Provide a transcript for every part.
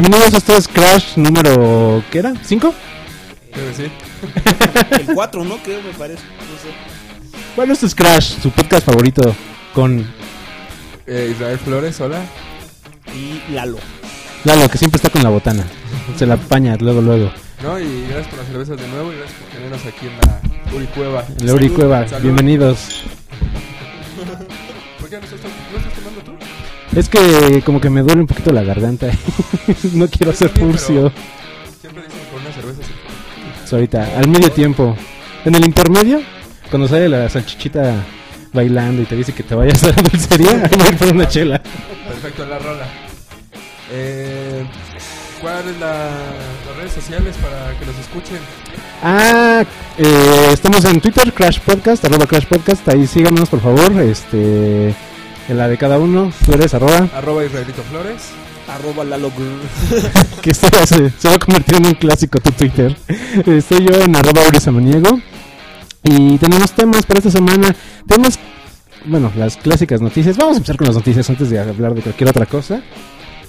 Bienvenidos a este es Crash número. ¿Qué era? ¿Cinco? Creo que sí. El 4, ¿no? Creo, me parece. No sé. Bueno, este es Crash, su podcast favorito con Eh, Israel Flores, hola. Y Lalo. Lalo, que siempre está con la botana. Se la apaña luego, luego. ¿No? Y gracias por las cervezas de nuevo y gracias por tenernos aquí en la Uricueva. En la Uri Cueva, Salud. bienvenidos. ¿Por qué no estás, no estás tomando tú? Es que como que me duele un poquito la garganta. no quiero también, furcio. Siempre dicen con una cerveza así. Pues ahorita, al medio tiempo. En el intermedio, cuando sale la salchichita bailando y te dice que te vayas a la dulcería, voy a ir por una chela. Perfecto, la rola. Eh, ¿Cuáles es la, las redes sociales para que nos escuchen? Ah, eh, estamos en Twitter, Crash Podcast, arroba Crash Podcast, ahí síganos por favor, este, en la de cada uno, tú eres arroba, Arroba Israelito Flores. Arroba Lalo que esto ya se, se va a convertir en un clásico tu Twitter. Estoy yo en arroba Uri Samaniego. Y tenemos temas para esta semana, temas, bueno, las clásicas noticias. Vamos a empezar con las noticias antes de hablar de cualquier otra cosa.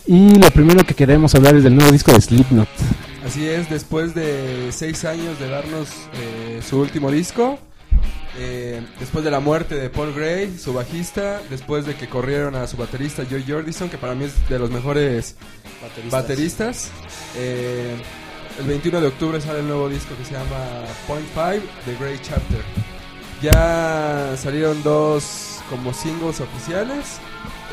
Y lo primero que queremos hablar es del nuevo disco de Slipknot. Así es, después de seis años de darnos eh, su último disco, eh, después de la muerte de Paul Gray, su bajista, después de que corrieron a su baterista Joe Jordison, que para mí es de los mejores Bateristas. bateristas, eh, el 21 de octubre sale el nuevo disco que se llama Point Five, The Grey Chapter. Ya salieron dos como singles oficiales.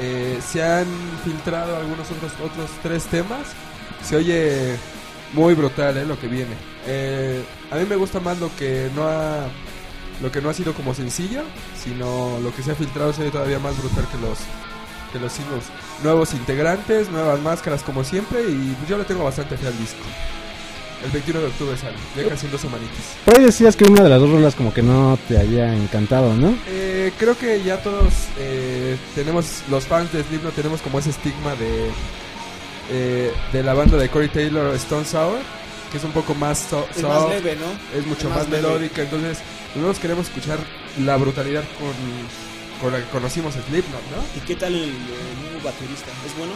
eh, se han filtrado algunos otros otros tres temas. Se oye muy brutal eh, lo que viene. A mí me gusta más lo que no ha lo que no ha sido como sencillo, sino lo que se ha filtrado se oye todavía más brutal que los que los singles. Nuevos integrantes, nuevas máscaras como siempre y pues yo le tengo bastante fe al disco. El 21 de octubre sale, ya casi en dos semanitas. Por ahí decías que una de las dos rolas como que no te había encantado, ¿no? Eh, creo que ya todos eh, tenemos, los fans de Slipknot tenemos como ese estigma de eh, de la banda de Corey Taylor, Stone Sour, que es un poco más so- Es más leve, ¿no? es mucho es más, melódica, entonces nosotros queremos escuchar la brutalidad con, con la que conocimos Slipknot, ¿no? ¿Y qué tal el, el nuevo baterista? ¿Es bueno?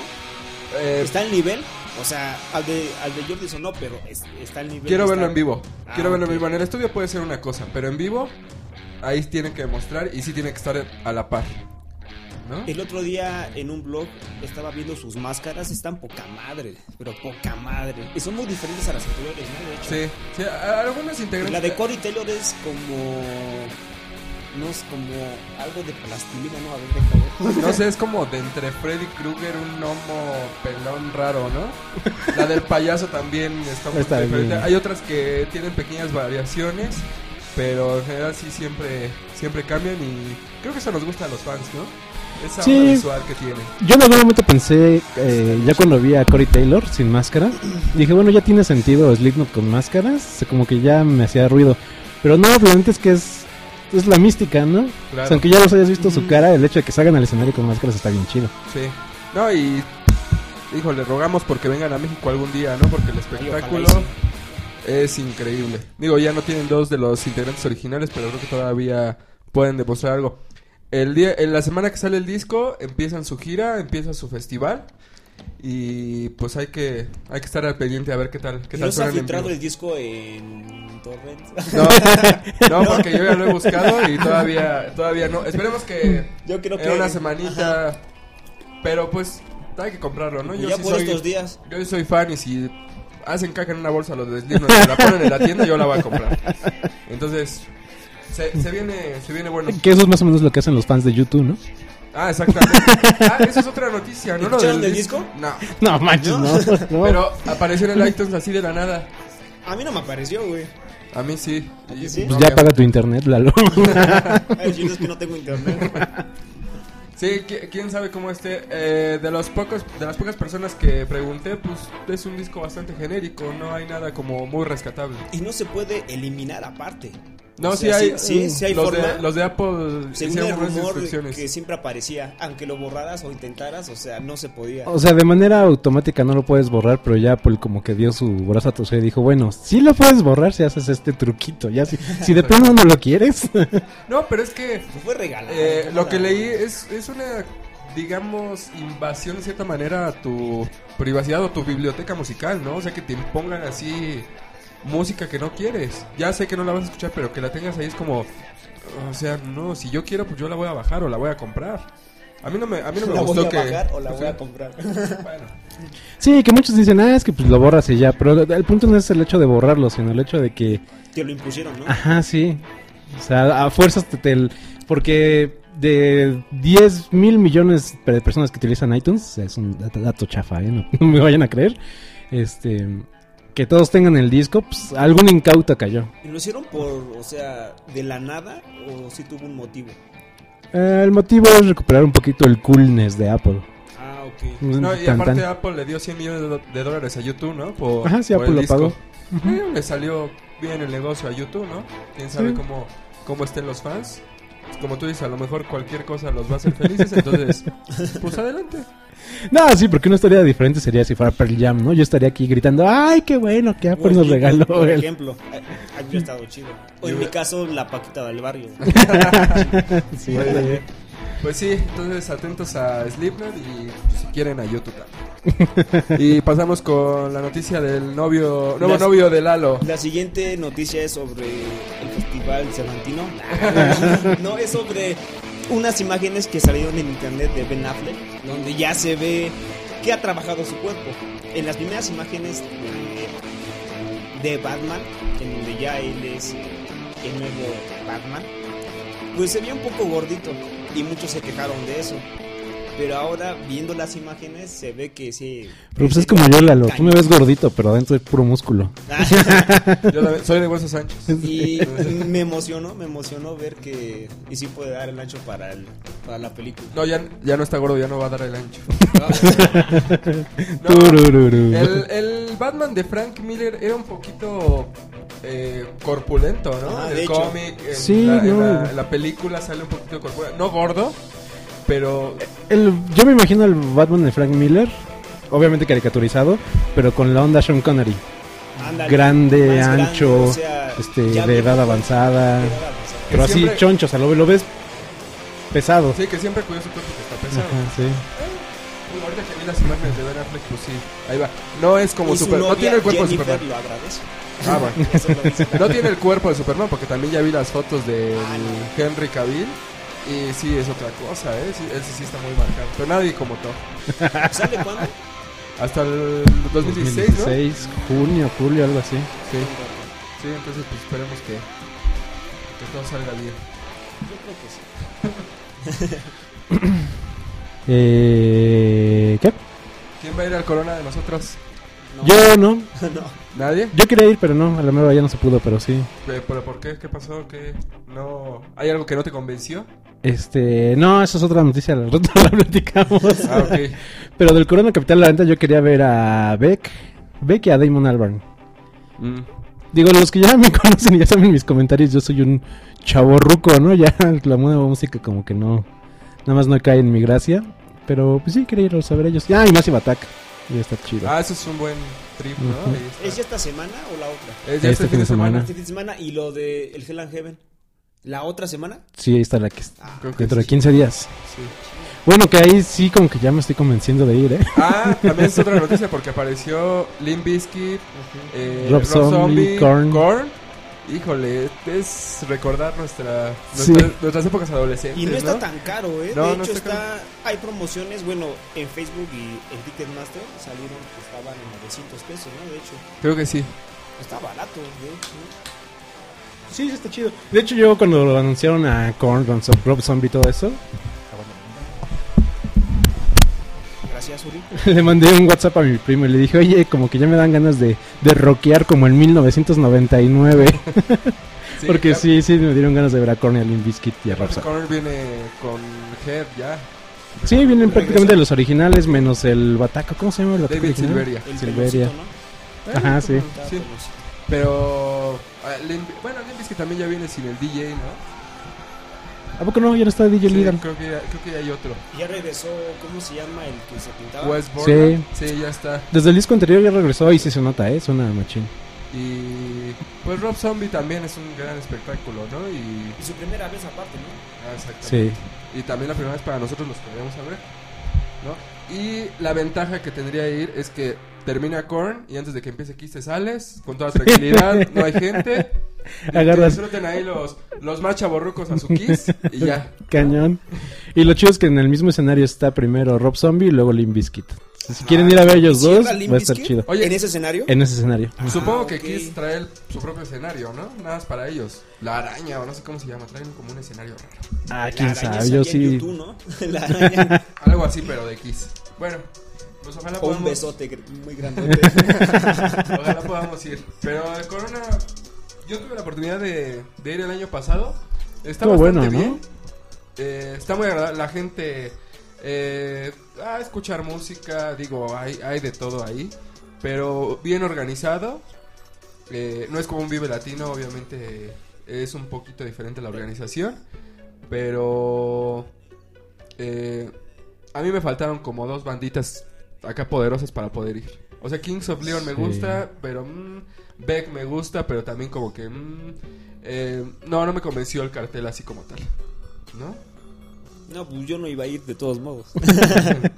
Eh, ¿Está al nivel? O sea, al de, al de Jordison no, pero es- está al nivel. quiero está- verlo en vivo, Ah, quiero verlo en ok. vivo. En el estudio puede ser una cosa, pero en vivo ahí tienen que demostrar y sí tiene que estar a la par, ¿no? El otro día en un blog estaba viendo sus máscaras, están poca madre, pero poca madre. Y son muy diferentes a las anteriores, ¿no? De hecho. Sí, sí, a- a algunos integrantes. La de Corey Taylor es como. No es como algo de plastilina, ¿no? A ver, déjame. No sé, es como de entre Freddy Krueger, un gnomo pelón raro, ¿no? La del payaso también está muy Está diferente. bien. Hay otras que tienen pequeñas variaciones, pero en general sí siempre, siempre cambian y creo que eso nos gusta a los fans, ¿no? Esa Sí. visual que tiene. Yo en algún momento pensé, eh, ya cuando vi a Corey Taylor sin máscara, dije, bueno, ya tiene sentido Slipknot con máscaras, como que ya me hacía ruido. Pero no, realmente es que es, es la mística, ¿no? O Claro. sea, aunque ya los hayas visto su cara, el hecho de que salgan al escenario con máscaras está bien chido. Sí. No, y híjole, rogamos porque vengan a México algún día, ¿no? Porque el Ay, espectáculo sí. es increíble. Digo, ya no tienen dos de los integrantes originales, pero creo que todavía pueden demostrar algo. El día, en la semana que sale el disco, empiezan su gira, empieza su festival. Y pues hay que, hay que estar al pendiente a ver qué tal, qué ¿Y tal ¿No se ha filtrado el disco en Torrent? No, no, porque yo ya lo he buscado y todavía, todavía no. Esperemos que Yo creo que. en una semanita. Pero pues hay que comprarlo, ¿no? ya sí por soy- estos días. Yo soy fan y si hacen caca en una bolsa los de Slipknot y la ponen en la tienda, yo la voy a comprar. Entonces, se, se viene se viene bueno. Que eso es más o menos lo que hacen los fans de YouTube, ¿no? Ah, exactamente. Ah, esa es otra noticia, ¿no? Lo ¿Escucharon del disco? No. No, manches, no. no. Pero apareció en el iTunes así de la nada. A mí no me apareció, güey. A mí sí. ¿A ti Y- sí? Pues ya paga tu internet, Lalo. Ay, es que no tengo internet. Sí, qui- quién sabe cómo esté. Eh, de los pocos, de las pocas personas que pregunté, pues es un disco bastante genérico. No hay nada como muy rescatable. Y no se puede eliminar aparte. No, O sí hay. sí- sí- sí hay los, forma. de, los de Apple Según el rumor instrucciones. que siempre aparecía, aunque lo borraras o intentaras, o sea, no se podía. O sea, de manera automática no lo puedes borrar, pero ya Apple como que dio su brazo a torcer y dijo, bueno, sí lo puedes borrar si haces este truquito. Ya si, si de plano no lo quieres. No, pero es que Se fue regalado. eh, lo que leí es, es una digamos, invasión de cierta manera a tu privacidad o tu biblioteca musical, ¿no? O sea, que te impongan así música que no quieres. Ya sé que no la vas a escuchar, pero que la tengas ahí es como, o sea, no, si yo quiero, pues yo la voy a bajar o la voy a comprar. A mí no me, a mí no me ¿La gustó voy a que... bajar o la voy a sea, comprar? bueno, Sí, que muchos dicen, ah, es que pues lo borras y ya. Pero el punto no es el hecho de borrarlo, sino el hecho de que Te lo impusieron, ¿no? Ajá, sí. O sea, a fuerzas te, te- porque de 10 mil millones de personas que utilizan iTunes, es un dato, dato chafa, ¿eh? no, no me vayan a creer, este, que todos tengan el disco, pues algún incauto cayó. ¿Y lo hicieron por, o sea, de la nada o sí tuvo un motivo? Eh, el motivo es recuperar un poquito el coolness de Apple. Ah, ok. no, y Tan, aparte tan. Apple le dio 100 millones de, dólares a YouTube, ¿no? Por, Ajá, sí, por Apple el lo disco. pagó. Eh, le salió bien el negocio a YouTube, ¿no? Quién sabe Sí. cómo, cómo estén los fans. Como tú dices, a lo mejor cualquier cosa los va a hacer felices, entonces, pues adelante. No, sí, porque una historia diferente sería si fuera Pearl Jam, ¿no? Yo estaría aquí gritando, ¡ay, qué bueno que Apple nos Por regaló! ejemplo, Por el-". ejemplo, eh, habría estado chido. O en mi caso, la Paquita del barrio. Sí, bien. Pues sí, entonces atentos a Slipknot y pues, si quieren a YouTube también. y pasamos con la noticia del novio, nuevo novio de Lalo. La siguiente noticia es sobre el Festival Cervantino. no, es sobre unas imágenes que salieron en internet de Ben Affleck, donde ya se ve que ha trabajado su cuerpo. En las primeras imágenes de, de Batman, en donde ya él es el nuevo Batman, pues se ve un poco gordito y muchos se quejaron de eso. Pero ahora, viendo las imágenes, se ve que sí. Pero pues es como yo, Lalo. Tú me ves gordito, pero adentro hay puro músculo. Yo también soy de huesos anchos. Y me emocionó, me emocionó ver que y sí puede dar el ancho para el, para la película. No, ya, ya no está gordo, ya no va a dar el ancho. No, Turururu. el, el Batman de Frank Miller era un poquito eh, corpulento, ¿no? Ah, el cómic, en, Sí, la, en no. la- en la película sale un poquito corpulento. No gordo, pero El- yo me imagino al Batman de Frank Miller, obviamente caricaturizado, pero con la onda Sean Connery. Grande, ancho, o sea, este, de edad avanzada. de edad avanzada. Pero así siempre- choncho, o sea, lo, lo ves pesado. sí, que siempre cuidó su cuerpo que está pesado. Ajá, sí. Pues ahorita que vi las imágenes de Ben Affleck, pues sí, ahí va. No es como super, no tiene el cuerpo de Jennifer, Superman. lo agradece. Ah, bueno. No tiene el cuerpo de Superman porque también ya vi las fotos de no. Henry Cavill y sí es otra cosa, ¿eh? Sí, él sí, sí está muy marcado, pero nadie como Thor. ¿Sale cuándo? Hasta el 2016, ¿no? 2016, junio, julio, algo así. Sí. Sí, entonces pues esperemos que que todo salga bien. Yo creo que sí. Eh, ¿Qué? ¿Quién va a ir al Corona de nosotros? No. Yo no. no. ¿Nadie? Yo quería ir, pero no. A la mera ya no se pudo, pero sí. ¿Pero por qué? ¿Qué pasó? ¿Qué? No... ¿Hay algo que no te convenció? Este, no, esa es otra noticia, al rato la platicamos. Ah, ok. Pero del Corona Capital, la neta, yo quería ver a Beck, Beck y a Damon Albarn. Mm. Digo, los que ya me conocen y ya saben mis comentarios, yo soy un chavorruco, ¿no? Ya la nueva música como que no, nada más no cae en mi gracia. Pero pues sí, quería ir a saber ellos. Ah, y Massive Attack. Y está chido. Ah, eso es un buen trip, ¿no? Ujú. Ahí está. ¿Es ya esta semana o la otra? Es ya Este fin de semana. Este fin de semana y lo de el Hell and Heaven. ¿La otra semana? Sí, ahí está la que Ah, Creo que dentro de sí. 15 días. Sí. Bueno, que ahí sí como que ya me estoy convenciendo de ir, ¿eh? Ah, también es otra noticia porque apareció Limp Bizkit, eh, Rob Zombie, Korn. Híjole, es recordar nuestra, Sí. nuestra- nuestras épocas adolescentes. Y no está ¿no? tan caro, ¿eh? No, de no hecho, está está, hay promociones, bueno, en Facebook y en Ticketmaster salieron que estaban en 900 pesos, ¿no? De hecho, Creo que sí. está barato, de hecho. ¿no? Sí, está chido. De hecho, yo cuando lo anunciaron a Korn, Rob Zo- Rob Zombie y todo eso, Gracias, Uri. le mandé un WhatsApp a mi primo y le dije, oye, como que ya me dan ganas de, de rockear como en 1999. Sí, Porque claro. sí, sí, me dieron ganas de ver a Limp Bizkit y a Aparte, Zombie. Connor viene con Head ya. Sí, vienen prácticamente los originales, menos el Bataco. ¿Cómo se llama el Bataco? David? Silveria. El Silveria. ¿no? Ajá, sí. Sí. peloncito. Pero. ah, bueno, Limp Bizkit también ya viene sin el DJ, ¿no? ¿A poco no? Ya no está DJ Sí, creo, que ya, creo que ya hay otro. Ya regresó, ¿cómo se llama el que se pintaba? Wes Borland. Sí. ya está. Desde el disco anterior ya regresó y sí se nota, ¿eh? Suena machín. Y. Pues Rob Zombie también es un gran espectáculo, ¿no? Y. Y su primera vez aparte, ¿no? ah, exactamente. Sí. Y también la primera vez para nosotros los que vamos a ver. ¿no? Y la ventaja que tendría ir es que termina Korn y antes de que empiece Kiss te sales con toda tranquilidad, no hay gente. Agarras- disfruten ahí los, los más chaborrucos a su Kiss y ya. Cañón. Y lo chido es que en el mismo escenario está primero Rob Zombie y luego Limp Bizkit. Si quieren ir a ver ellos dos, ¿Cierra Limp va a estar chido. Oye, ¿En ese escenario? En ese escenario. Supongo que ok. Kiss trae el- su propio escenario, ¿no? Nada más para ellos. La araña o no sé cómo se llama, traen como un escenario raro. Ah, quién sabe, yo sí. YouTube, ¿no? La araña. Algo así, pero de Kiss. Bueno, pues ojalá O un besote muy grandote. ojalá podamos ir. Pero el Corona, yo tuve la oportunidad de, de ir el año pasado. Está Estuvo bastante bueno, ¿no? bien. Eh, está muy agradable. La gente eh, a escuchar música, digo, hay, hay de todo ahí. Pero bien organizado. Eh, no es como un Vive Latino, obviamente es un poquito diferente la organización. Pero eh, a mí me faltaron como dos banditas acá poderosas para poder ir. O sea, Kings of Leon me gusta, pero mm, Beck me gusta, pero también como que mm, eh, no, no me convenció el cartel así como tal. ¿No? No, pues yo no iba a ir de todos modos.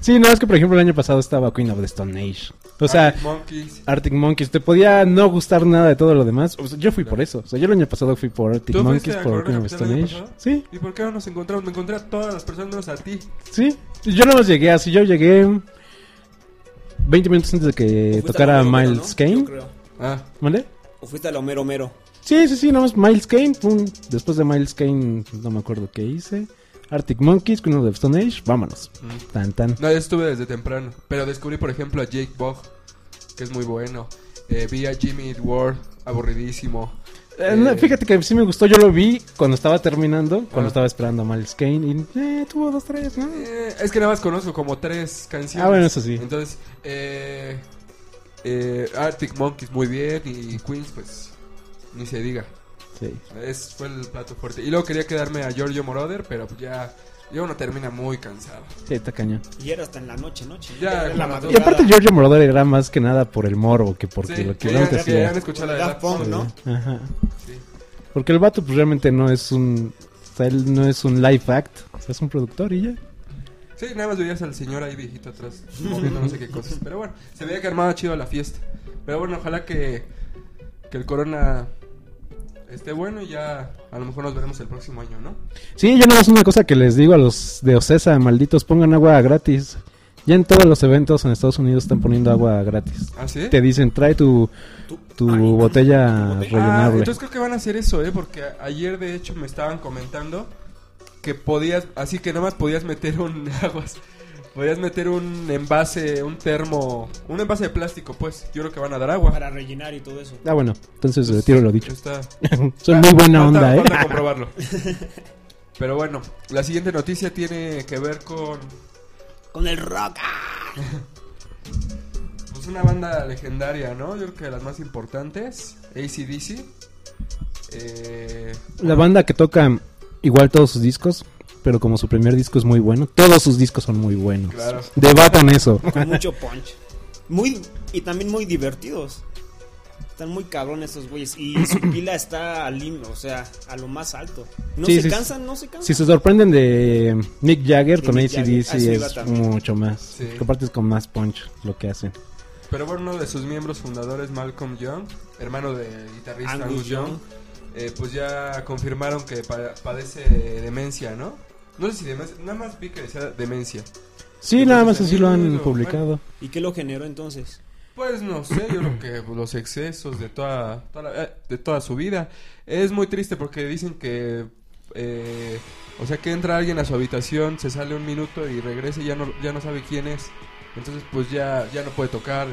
Sí, no, es que por ejemplo el año pasado estaba Queen of the Stone Age. O sea, Arctic Monkeys. Arctic Monkeys, te podía no gustar nada de todo lo demás. O sea, yo fui por eso. O sea, yo el año pasado fui por Arctic ¿Tú fuiste Monkeys, por Queen of Stone Age. Sí, ¿Y por qué no nos encontramos? Me encontré a todas las personas menos a ti. sí. Yo nada más llegué así, yo llegué 20 minutos antes de que tocara Miles ¿no? Kane. Ah, ¿Vale? O fuiste a lo mero mero. Sí, sí, sí, nada más Miles Kane. pum. Después de Miles Kane, no me acuerdo qué hice. Arctic Monkeys, Queen of the Stone Age, vámonos. mm. Tan, tan. No, yo estuve desde temprano. Pero descubrí, por ejemplo, a Jake Bogg, que es muy bueno. Eh, vi a Jimmy Eat World, aburridísimo. Eh, Eh, fíjate que sí me gustó, yo lo vi cuando estaba terminando, cuando Ah. estaba esperando a Miles Kane y eh, tuvo dos, tres, ¿no? Eh, es que nada más conozco como tres canciones. Ah, bueno, eso sí. Entonces, eh, eh, Arctic Monkeys muy bien y Queens, pues, ni se diga. Sí. Es, fue el plato fuerte. Y luego quería quedarme a Giorgio Moroder, pero pues ya, ya uno termina muy cansado. Sí, está cañón. Y era hasta en la noche, ¿no? Ya, en la claro. Y aparte Giorgio Moroder era más que nada por el morbo que porque Sí, lo que que realmente ya- que hacía. han escuchado la de Daft Punk, ¿no? Ajá. Sí. Porque el vato pues realmente no es un... O sea, él no es un live act, o sea, es un productor y ya. Sí, nada más veías al señor ahí viejito atrás, moviendo no sé qué cosas. Pero bueno, se veía que armaba chido la fiesta. Pero bueno, ojalá que, que el corona esté bueno y ya a lo mejor nos veremos el próximo año, ¿no? Sí, yo nada más una cosa que les digo a los de Ocesa, malditos, pongan agua gratis. Ya en todos los eventos en Estados Unidos están poniendo agua gratis. ¿Ah, sí? Te dicen, trae tu, tu Ay, botella botella. Ah, rellenable. entonces creo que van a hacer eso, ¿eh? Porque ayer de hecho me estaban comentando que podías, así que nada más podías meter un aguas, podías meter un envase, un termo, un envase de plástico, pues. Yo creo que van a dar agua. Para rellenar y todo eso. Ah, bueno, entonces retiro lo dicho. Está, Son muy buena Falta- onda, ¿eh? falta comprobarlo. Pero bueno, la siguiente noticia tiene que ver con Con el rock. pues, una banda legendaria, ¿no? Yo creo que de las más importantes, ACDC. Eh, La banda que toca igual todos sus discos, pero como su primer disco es muy bueno, todos sus discos son muy buenos. Claro. Debatan eso. Con mucho punch. Muy, y también muy divertidos. Están muy cabrones esos güeyes. Y su pila está al o sea, a lo más alto. No Sí, se sí, cansan, no se cansan. Si se sorprenden de Mick Jagger De con. ACDC Ah, sí, es mucho más. Sí. Porque Aparte es con más punch lo que hacen. pero bueno, uno de sus miembros fundadores, Malcolm Young, hermano del guitarrista Angus Angus, Young, Young. eh, pues ya confirmaron que pa- padece demencia, ¿no? No sé si demencia, nada más vi que decía demencia. Sí, nada más así lo han lo- publicado. ¿Y qué lo generó entonces? Pues no sé, yo creo que los excesos de toda, toda la- eh, de toda su vida. Es muy triste porque dicen que, eh, o sea, que entra alguien a su habitación, se sale un minuto y regresa y ya no, ya no sabe quién es. Entonces, pues ya, ya no puede tocar.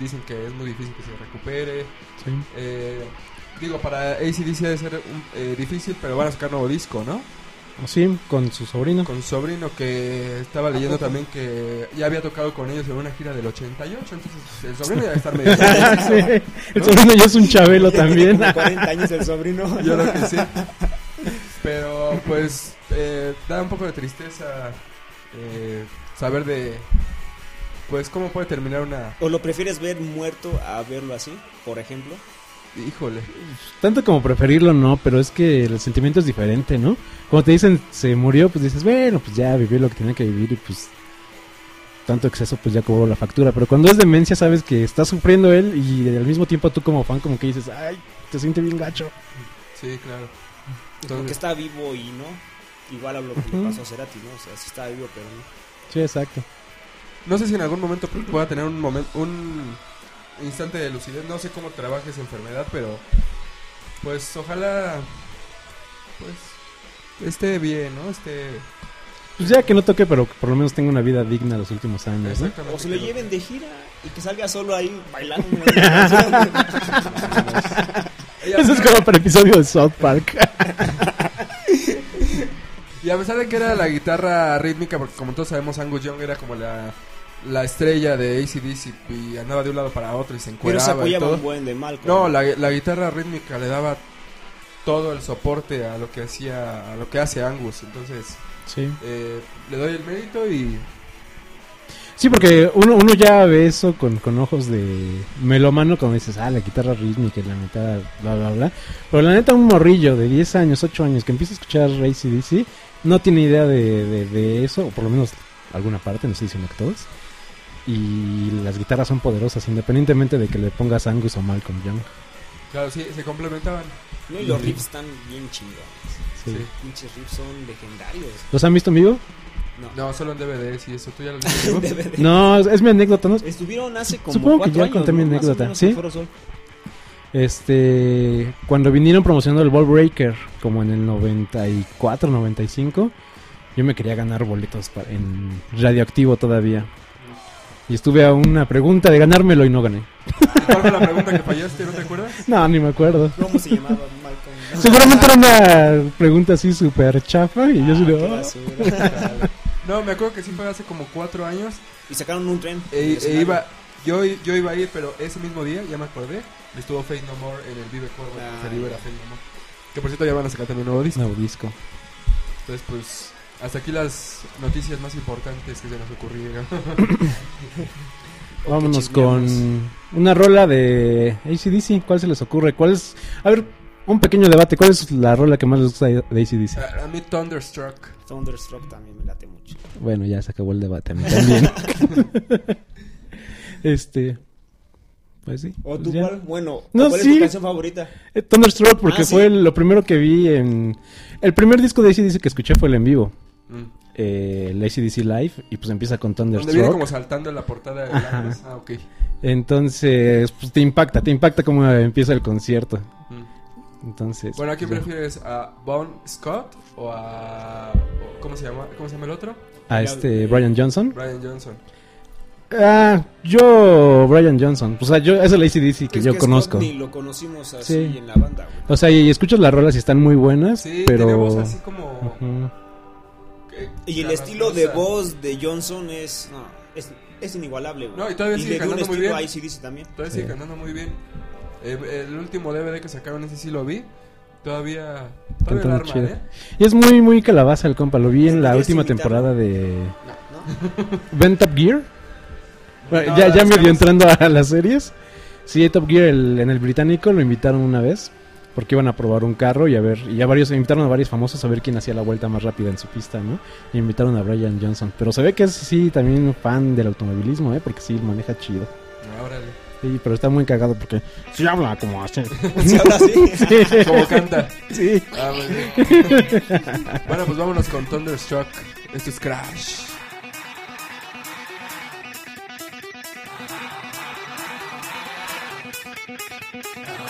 Dicen que es muy difícil que se recupere. Sí. Eh, digo, para ACDC debe ser un- eh, difícil, pero van a sacar nuevo disco, ¿no? Sí, con su sobrino. Con su sobrino que estaba leyendo también que ya había tocado con ellos en una gira del 88. Entonces, el sobrino ya debe estar medio... Sí, El sobrino ya es un chabelo también. Como 40 años el sobrino. Yo creo que sí. Pero pues eh, da un poco de tristeza eh, saber de pues cómo puede terminar una ¿O lo prefieres ver muerto a verlo así, por ejemplo? Híjole. Tanto como preferirlo, no, pero es que el sentimiento es diferente, ¿no? Cuando te dicen se murió, pues dices, bueno, pues ya vivió lo que tenía que vivir y pues tanto exceso pues ya cobró la factura. Pero cuando es demencia sabes que está sufriendo él y al mismo tiempo tú como fan como que dices, ay, te siente bien gacho. Sí, claro. Porque está vivo y no. Igual a lo que le pasó a Cerati, ¿no? O sea, sí está vivo, pero no. Sí, exacto. no sé si en algún momento pueda tener un momento, un instante de lucidez. No sé cómo trabaja esa enfermedad, pero pues ojalá pues esté bien, ¿no? Esté Pues ya que no toque, pero por lo menos tenga una vida digna los últimos años. O se lo que lleven de gira y que salga solo ahí bailando. Eso es como para episodio de South Park. Y a pesar de que era la guitarra rítmica, porque como todos sabemos, Angus Young era como la, la estrella de ACDC y andaba de un lado para otro y se pero se encueraba y apoyaba todo. un buen de Malcolm. No, la, la guitarra rítmica le daba todo el soporte a lo que hacía, a lo que hace Angus. Entonces, Sí. eh, le doy el mérito y Sí, porque uno, uno ya ve eso con, con ojos de melomano cuando dices, ah, la guitarra rítmica y la neta, bla, bla, bla. Pero la neta, un morrillo de 10 años, 8 años que empieza a escuchar ACDC, no tiene idea de, de, de eso, o por lo menos alguna parte, no estoy diciendo que todos. Y las guitarras son poderosas, independientemente de que le pongas Angus o Malcolm Young. claro, sí, se complementaban. No, y los riffs están bien chingones. Sí. Sí. Pinches riffs son legendarios. ¿Los han visto en vivo? No. No, solo en DVDs y eso. ¿Tú ya lo viste? DVD. No, es, es mi anécdota, ¿no? Estuvieron hace como Supongo que ya años, conté mi anécdota, ¿sí? Este, cuando vinieron promocionando el Ball Breaker, como en el 94, 95, yo me quería ganar boletos en radioactivo todavía. Y estuve a una pregunta de ganármelo y no gané. ¿Cuál fue la pregunta que fallaste? ¿No te acuerdas? No, ni me acuerdo. ¿Cómo se llamaba Malcolm? Seguramente era una pregunta así súper chafa y yo Ah, qué "Oh". basura. No, me acuerdo que sí fue hace como cuatro años. Y sacaron un tren. E, e iba, yo, yo iba a ir, pero ese mismo día, ya me acordé, estuvo Fate No More en el Vive Corvo. Ah, preferido era ya. Fate No More. Que por cierto ya van a sacar también un nuevo disco. Nuevo disco. Entonces, pues, hasta aquí las noticias más importantes que se nos ocurrieron. Vámonos chismeamos. con una rola de ACDC. ¿Cuál se les ocurre? ¿Cuál es? A ver, un pequeño debate. ¿Cuál es la rola que más les gusta de ACDC? a, a mí Thunderstruck. Thunderstruck también me late mucho. Bueno, ya se acabó el debate. A mí también. este. Pues sí. ¿O pues tú ya. cuál? Bueno, No, ¿cuál es sí. tu canción favorita? Eh, Thunderstruck, porque Ah, ¿sí? fue lo primero que vi en. El primer disco de ACDC que escuché fue el en vivo. Mm. Eh, el ACDC Live. Y pues empieza con Donde viene Thunderstruck. como saltando en la portada de Ajá. Ah, ok. Entonces, pues te impacta. Te impacta cómo empieza el concierto. Mm. Entonces. Bueno, ¿a quién pues, prefieres? ¿A Bon Scott o a... o- ¿Cómo se llama? ¿Cómo se llama el otro? A este Brian Johnson. Brian Johnson. Ah, yo, Brian Johnson. O sea, yo, es el ACDC que Es yo conozco. Ni lo conocimos así Sí. en la banda, güey. O sea, y escuchas las rolas y están muy buenas, Sí, pero... tenemos así como... Y el estilo de voz de Johnson es, no, es, es inigualable, güey. No, y todavía sigue le dio un cantando muy estilo bien. a ACDC también. Todavía Sí. sigue cantando muy bien. Eh, el último DVD que sacaron, ese sí lo vi. Todavía... Todavía arma. ¿eh? Y es muy, muy calabaza el compa. Lo vi en la última temporada de ¿no? ¿Ven Top Gear. Bueno, No, ya ya medio entrando a las series. Sí, Top Gear el- en el británico lo invitaron una vez. Porque iban a probar un carro y a ver, y ya varios, invitaron a varios famosos a ver quién hacía la vuelta más rápida en su pista, ¿no? Y invitaron a Brian Johnson. Pero se ve que es sí también fan del automovilismo, ¿eh? Porque sí maneja chido. Ah, Órale. Sí, pero está muy cagado porque sí habla como así. ¿Se habla así? Como canta. Sí. Ah, bien. bueno, pues vámonos con Thunderstruck. Esto es Crash. Fire!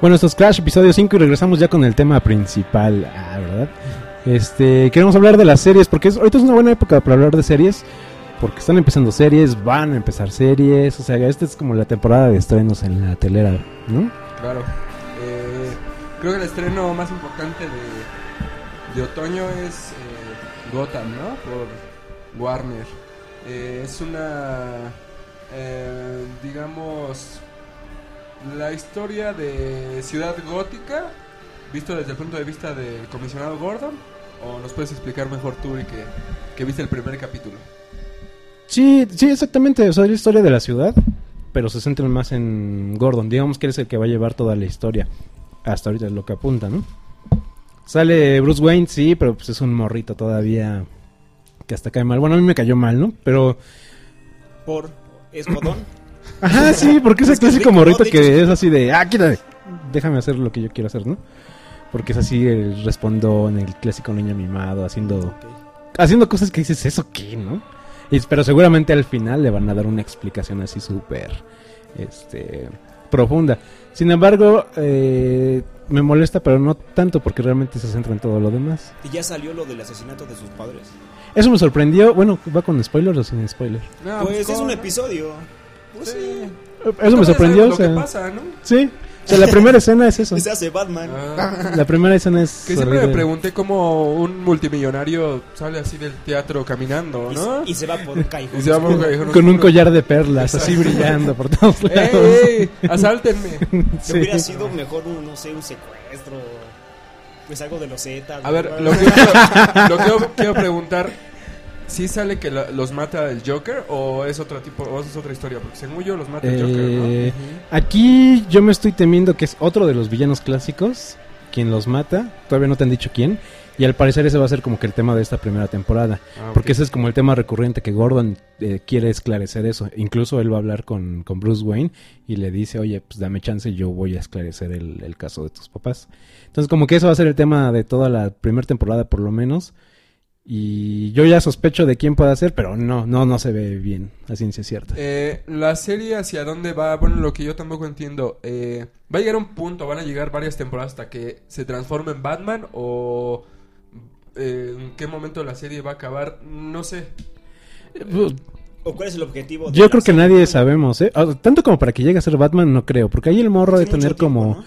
Bueno, esto es Crash, episodio 5 y regresamos ya con el tema principal, ah, ¿verdad? Este, queremos hablar de las series porque es, ahorita es una buena época para hablar de series porque están empezando series, van a empezar series, o sea, esta es como la temporada de estrenos en la telera, ¿no? Claro. Eh, creo que el estreno más importante de, de otoño es eh, Gotham, ¿no? Por Warner. Eh, es una, eh, digamos, la historia de Ciudad Gótica, visto desde el punto de vista del comisionado Gordon. ¿O nos puedes explicar mejor tú y que, que viste el primer capítulo? Sí, sí, exactamente, o sea, es la historia de la ciudad, pero se centran más en Gordon, digamos que él es el que va a llevar toda la historia, hasta ahorita es lo que apunta, ¿no? Sale Bruce Wayne, sí, pero pues es un morrito todavía que hasta cae mal. Bueno, a mí me cayó mal, ¿no? Pero Por Escodón. Ajá, sí, porque es el Es clásico morrito que es así de, ah, quita, déjame hacer lo que yo quiero hacer, ¿no? Porque es así el respondón, el clásico niño mimado, haciendo, haciendo cosas que dices, ¿eso qué, no? Y, pero seguramente al final le van a dar una explicación así súper, este, profunda. Sin embargo, eh, me molesta, pero no tanto porque realmente se centra en todo lo demás. Y ya salió lo del asesinato de sus padres. Eso me sorprendió, bueno, ¿va con spoilers o sin spoiler? No, pues es un episodio. Pues Sí. sí. Eso me sorprendió, o sea, Lo que pasa, ¿no? sí. O sea, la primera escena es eso. Se hace Batman. Ah. La primera escena es... Que siempre me pregunté cómo un multimillonario sale así del teatro caminando, ¿no? y se va por un callejón. Y se va por un callejón Con un collar de perlas, así brillando por todos lados. ¡Ey, ey! ¡Asáltenme! Que Sí. hubiera sido mejor un, no sé, un secuestro. Pues algo de los Z. A ver, lo que quiero, lo que yo quiero preguntar, ¿sí sale que la- los mata el Joker o es otro tipo, o es otra historia? Porque según yo los mata el Joker, Eh, aquí yo me estoy temiendo que es otro de los villanos clásicos quien los mata. Todavía no te han dicho quién. Y al parecer ese va a ser como que el tema de esta primera temporada. ¿no? Ah. Porque ese es como el tema recurrente que Gordon eh, quiere esclarecer eso. Incluso él va a hablar con, con Bruce Wayne y le dice, oye, pues dame chance, yo voy a esclarecer el, el caso de tus papás. Entonces como que eso va a ser el tema de toda la primera temporada por lo menos. Y yo ya sospecho de quién puede ser, pero no, no, no se ve bien, a ciencia cierta. Eh, la serie hacia dónde va, bueno, lo que yo tampoco entiendo, eh, ¿va a llegar a un punto, van a llegar varias temporadas hasta que se transforme en Batman o eh, en qué momento la serie va a acabar? No sé. ¿O cuál es el objetivo? de Yo creo que serie? nadie sabemos, ¿eh? Ah, Tanto como para que llegue a ser Batman, no creo. Porque ahí el morro de tener tiempo, como, ¿no?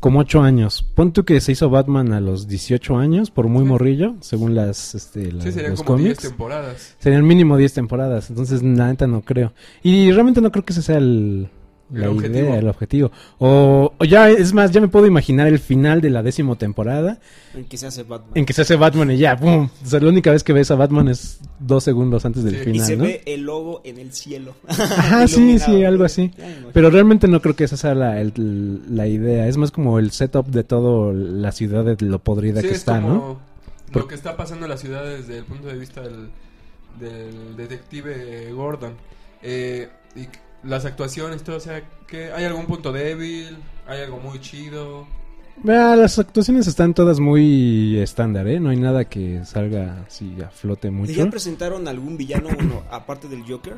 Como 8 años. Pon tú que se hizo Batman a los 18 años, por muy morrillo, según las, este, la- Sí, serían los como 10 cómics. temporadas. Serían mínimo 10 temporadas. Entonces, la neta no creo. Y realmente no creo que ese sea el, la El objetivo. idea, el objetivo. O, o ya, es más, ya me puedo imaginar el final de la décima temporada En que se hace Batman. en que se hace Batman y ya, ¡pum! O sea, la única vez que ves a Batman es dos segundos antes del Sí. y final, se ¿no? ve el logo en el cielo. Ajá, sí, Iluminado. sí, algo así. Pero realmente no creo que esa sea la, el- la idea. Es más como el setup de todo la ciudad de lo podrida Sí, que es está, como ¿no? lo que está pasando en la ciudad desde el punto de vista del, del detective Gordon. Eh, y las actuaciones, todo, o sea, que ¿hay algún punto débil? ¿Hay algo muy chido? Vea, las actuaciones están todas muy estándar, ¿eh? No hay nada que salga así a flote ¿Y mucho. ¿Ya presentaron algún villano, bueno, aparte del Joker?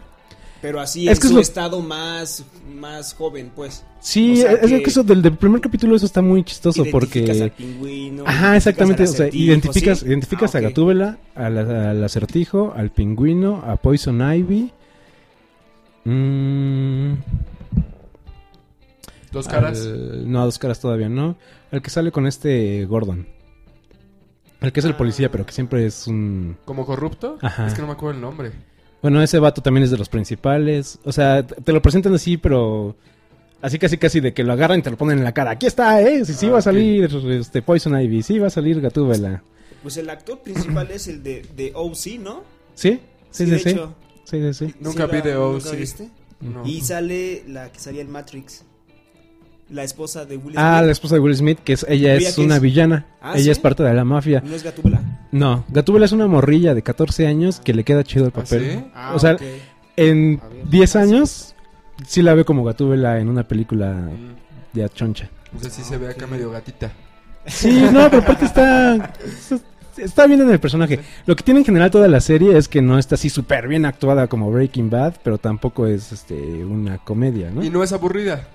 Pero así Es en que es su lo- estado más, más joven, pues. Sí, o sea es que- que eso del, del primer capítulo eso está muy chistoso Identificas al porque... pingüino. Ajá, exactamente. O sea, identificas al identificas, identificas ¿sí? a Ah. Gatúbela, a la- al acertijo, al pingüino, a Poison Ivy. Mm, Dos caras. al- no, a dos caras todavía no. Al que sale con este Gordon. El que es el Ah. policía, pero que siempre es un... ¿Como corrupto? Ajá. Es que no me acuerdo el nombre. Bueno, ese vato también es de los principales. O sea, te lo presentan así, pero... Así casi casi de que lo agarran y te lo ponen en la cara. Aquí está, ¿eh? Sí, sí Ah, va a salir este Poison Ivy. Sí va a salir Gatúbela. Pues el actor principal es el de, de OC, ¿no? ¿Sí? Sí, sí, de sí. hecho. Sí, sí, sí. Nunca ¿Sí vi la- de nunca OC. viste? No. Y sale la que salía en Matrix. La esposa de Will Ah, Smith. la esposa de Will Smith, que es, ella ¿Ella es una es? villana. Ah, ella ¿sí? es parte de la mafia. ¿No es Gatúbela? No, Gatúbela es una morrilla de 14 años que le queda chido el ¿Ah, papel. sí? Ah, o sea, ok. en A ver. 10 años sí la veo como Gatúbela en una película Mm, de choncha. O sea, sí se ve acá medio gatita. Sí, no, pero aparte está está bien en el personaje. Lo que tiene en general toda la serie es que no está así súper bien actuada como Breaking Bad, pero tampoco es este una comedia, ¿no? Y no es aburrida.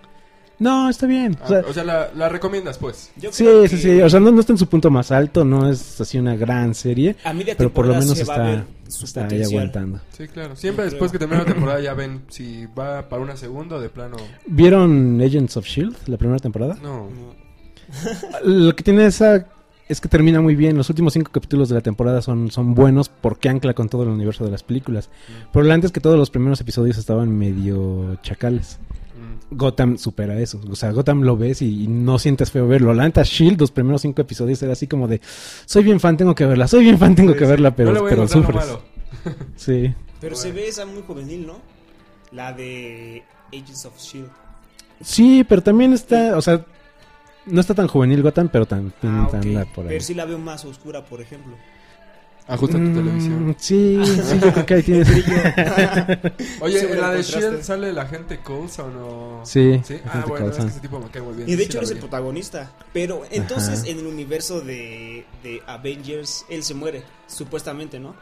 No, está bien. Ah, O sea, o sea, la, la recomiendas, pues. Yo sí, creo sí, que sí. O sea, no, no está en su punto más alto, no es así una gran serie. a media Pero por lo menos está, está ahí aguantando. Sí, claro. Siempre después creo. que termina la temporada ya ven si va para una segunda o de plano. ¿Vieron Agents of Shield, la primera temporada? No. No. Lo que tiene esa es que termina muy bien. Los últimos cinco capítulos de la temporada son, son buenos porque ancla con todo el universo de las películas. Pero la antes que todos los primeros episodios estaban medio chacales. Mm. Gotham supera eso. O sea, Gotham lo ves y, y no sientes feo verlo. La neta, Shield, los primeros cinco episodios era así como de: Soy bien fan, tengo que verla. Soy bien fan, tengo Sí, que sí. verla, pero, No pero sufres. malo. Sí. Pero se ve esa muy juvenil, ¿no? La de Agents of Shield. Sí, pero también está. O sea, no está tan juvenil Gotham, pero tan, Ah, anda por ahí. Pero sí la veo más oscura, por ejemplo. Ajusta tu Mm, televisión. Sí, sí, yo creo que ahí tienes. Oye, ¿en la de. Shield sale la gente Coulson o...? Sí, ¿Sí? Ah, bueno, es Coulson. que ese tipo me cae muy bien. Y de Sí hecho es el protagonista. Pero entonces Ajá. en el universo de, de Avengers, él se muere, supuestamente, ¿no?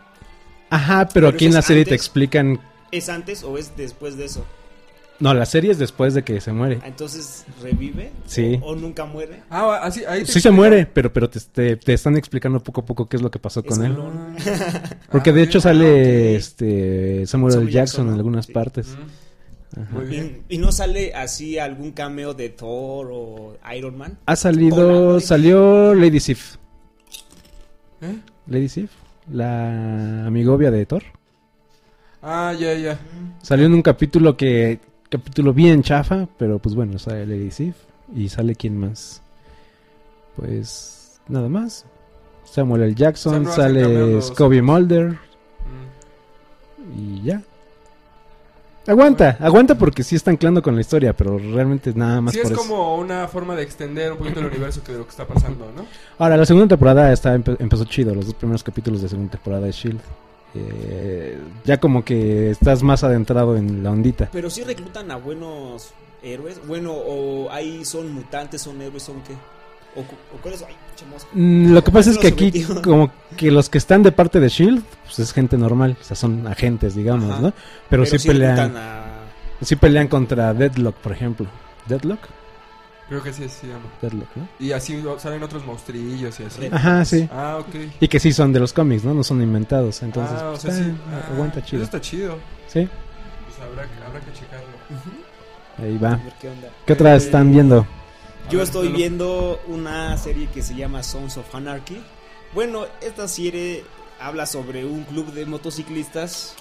Ajá, pero Pero aquí en la es serie te explican. ¿Es antes o es después de eso? No, la serie es después de que se muere. Entonces, ¿revive? Sí. ¿O, o nunca muere? Ah, así, ahí te Sí se muere, pero, pero te, te, te están explicando poco a poco qué es lo que pasó con él. clon. Porque Ah, de ok. hecho Ah, sale ok. este Samuel L. Samuel Jackson Jackson, en algunas Sí. partes. Mm. Muy bien. ¿Y, y no sale así algún cameo de Thor o Iron Man? Ha salido, Hola, salió Lady Sif. ¿Eh? Lady Sif, la amigovia de Thor. Ah, ya, ya. Salió en un capítulo que capítulo bien chafa, pero pues bueno, sale Lady Sif y sale quién más. Pues nada más. Samuel L. Jackson, sale Scobie. Mulder Mm. y ya. Aguanta, aguanta porque sí está anclando con la historia, pero realmente es nada más Sí, por es eso. como una forma de extender un poquito el universo que de lo que está pasando, ¿no? Ahora, la segunda temporada está, empe- empezó chido, los dos primeros capítulos de segunda temporada de Shield. Eh, ya como que estás más adentrado en la ondita. Pero sí reclutan a buenos héroes. Bueno, o ahí son mutantes, son héroes, son qué. O, cu- o cuáles. Mm, Lo que pasa es que aquí, como que los que están de parte de Shield, pues es gente normal, o sea, son agentes, digamos, Ajá. ¿no? Pero, sí, pelean, a- sí pelean contra Deadlock, por ejemplo. Deadlock, Creo que sí así se llama. Deadlock, ¿no? Y así salen otros monstrillos y así. Ajá, sí. Ah, ok. Y que sí son de los cómics, ¿no? No son inventados, entonces ah, o pues, sea, ah, sí. aguanta Ah, chido. Eso está chido. Sí, Pues habrá, que- habrá que checarlo. Ahí A va. ver qué onda. ¿Qué otras Eh, están viendo? Yo ver, estoy viendo una serie que se llama Sons of Anarchy. Bueno, esta serie habla sobre un club de motociclistas.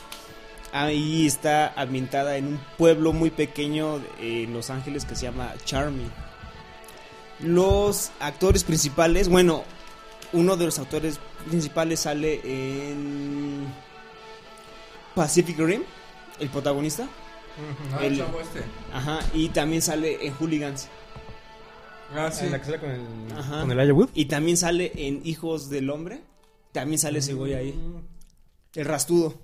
Ahí está ambientada en un pueblo muy pequeño en Los Ángeles que se llama Charmy. Los actores principales, bueno, uno de los actores principales sale en Pacific Rim, el protagonista. Ah, el- chavo este. Ajá, y también sale en Hooligans. Ah, sí. con el, Ajá. con el Elijah Wood? Y también sale en Hijos del Hombre. También sale ese güey ahí. El rastudo.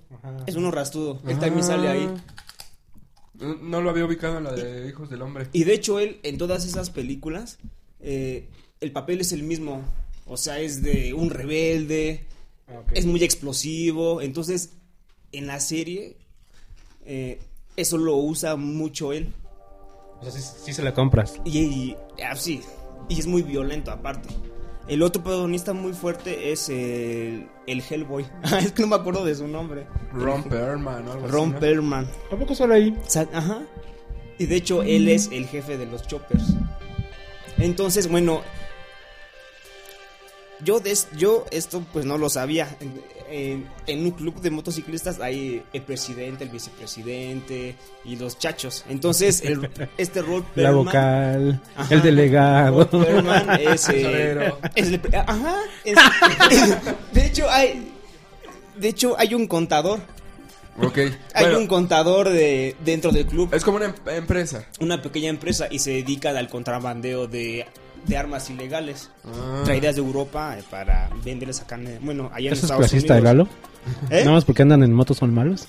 Es uno rastudo. Él también sale ahí. No, no lo había ubicado en la de Hijos del Hombre. Y de hecho, él en todas esas películas, eh, el papel es el mismo. O sea, es de un rebelde. Es muy explosivo. Entonces, en la serie, eh, eso lo usa mucho él. O sea, sí, sí se la compras. Y, y- ah, sí, y es muy violento aparte. El otro protagonista muy fuerte es el, el Hellboy. es que no me acuerdo de su nombre. Ron Perlman algo Ron así. ¿no? Perlman. Tampoco solo ahí. Sa- Ajá. Y de hecho, él es el jefe de los choppers. Entonces, bueno. Yo, des- yo esto pues no lo sabía. En, en- en un club de motociclistas hay el presidente, el vicepresidente y los chachos. Entonces, el- este rol La Perlman- vocal, Ajá. el delegado. Perlman es, eh, es el- ajá. es- de hecho, hay. De hecho, hay un contador. Ok. Hay Bueno, un contador de, dentro del club. es como una em- empresa. una pequeña empresa y se dedica al contrabandeo de, de armas ilegales Ah. traídas de Europa eh, para venderles acá en, bueno allá en ¿Eso es Estados clasista, Unidos Lalo? ¿Eh? Nada más porque andan en motos son malos.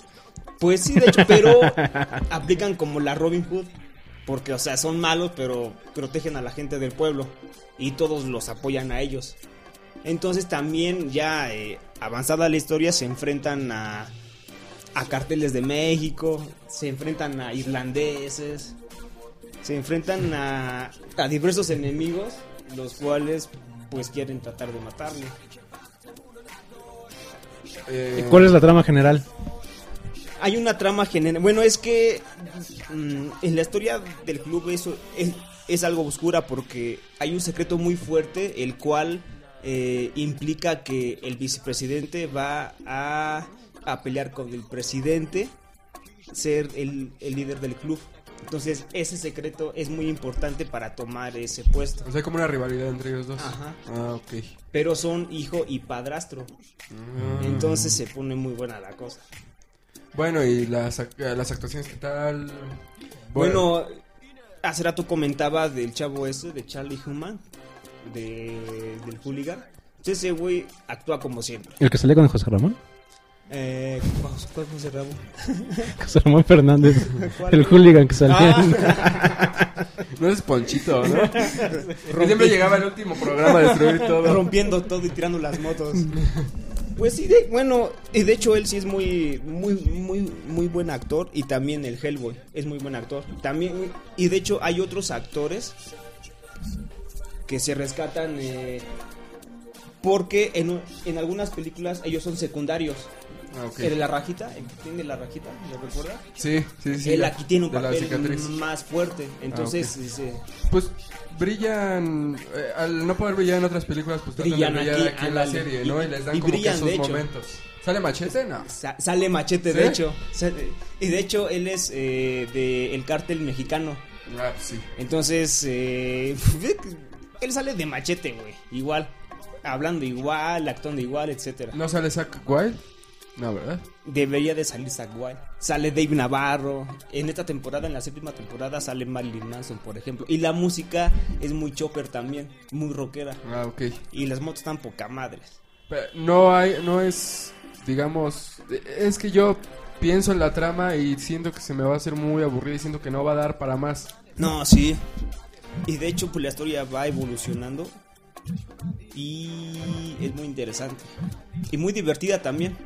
pues sí de hecho pero aplican como la Robin Hood porque o sea son malos pero protegen a la gente del pueblo y todos los apoyan a ellos entonces también ya eh, avanzada la historia se enfrentan a a carteles de México se enfrentan a irlandeses se enfrentan a, a diversos enemigos, los cuales pues quieren tratar de matarle. Eh, ¿Cuál es la trama general? Hay una trama general. Bueno, es que mm, en la historia del club eso es, es algo oscura porque hay un secreto muy fuerte, el cual eh, implica que el vicepresidente va a, a pelear con el presidente, ser el, el líder del club. Entonces ese secreto es muy importante para tomar ese puesto. O sea, hay como una rivalidad entre ellos dos. Ajá. Ah, ok. Pero son hijo y padrastro. Mm. Entonces se pone muy buena la cosa. Bueno, y las, eh, las actuaciones, ¿qué tal? Bueno, hace rato comentaba del chavo ese, de Charlie Human, de, del hooligan. Entonces ese güey actúa como siempre. ¿El que sale con José Ramón? Eh, ¿cuál? José Ramón Fernández. ¿Cuál? el hooligan que salía. Ah, No es Ponchito, ¿no? Siempre llegaba el último programa a destruir todo. rompiendo todo y tirando las motos. Pues sí, de, bueno, y de hecho él sí es muy, muy, muy, muy buen actor y también el Hellboy es muy buen actor. También y de hecho hay otros actores que se rescatan eh, porque en, en algunas películas ellos son secundarios. Ah, ok. El de la rajita, el que tiene la rajita, ¿lo recuerda? Sí, sí, sí. él aquí tiene un de papel más fuerte, entonces ok. ese- Pues brillan, eh, al no poder brillar en otras películas, pues tratan Brillan de brillar aquí, aquí, en la serie, ¿no? Y, Y- les dan y como que brillan, esos de hecho. momentos. ¿Sale machete? No. Sa- sale machete, ¿Sí? de hecho. Y de hecho, él es eh, del cártel mexicano. Ah, sí. Entonces, eh, él sale de machete, güey. Igual. Hablando igual, actuando igual, etcétera. ¿No sale Zack Wild? No, ¿verdad? Debería de salir Zack Wild. Sale Dave Navarro. En esta temporada, en la séptima temporada, sale Marilyn Manson, por ejemplo. Y la música es muy chopper también, muy rockera. Ah, ok. Y las motos están poca madres. Pero no hay, no es, digamos, es que yo pienso en la trama y siento que se me va a hacer muy aburrido y siento que no va a dar para más. No, sí. Y de hecho, pues la historia va evolucionando. Y es muy interesante. Y muy divertida también.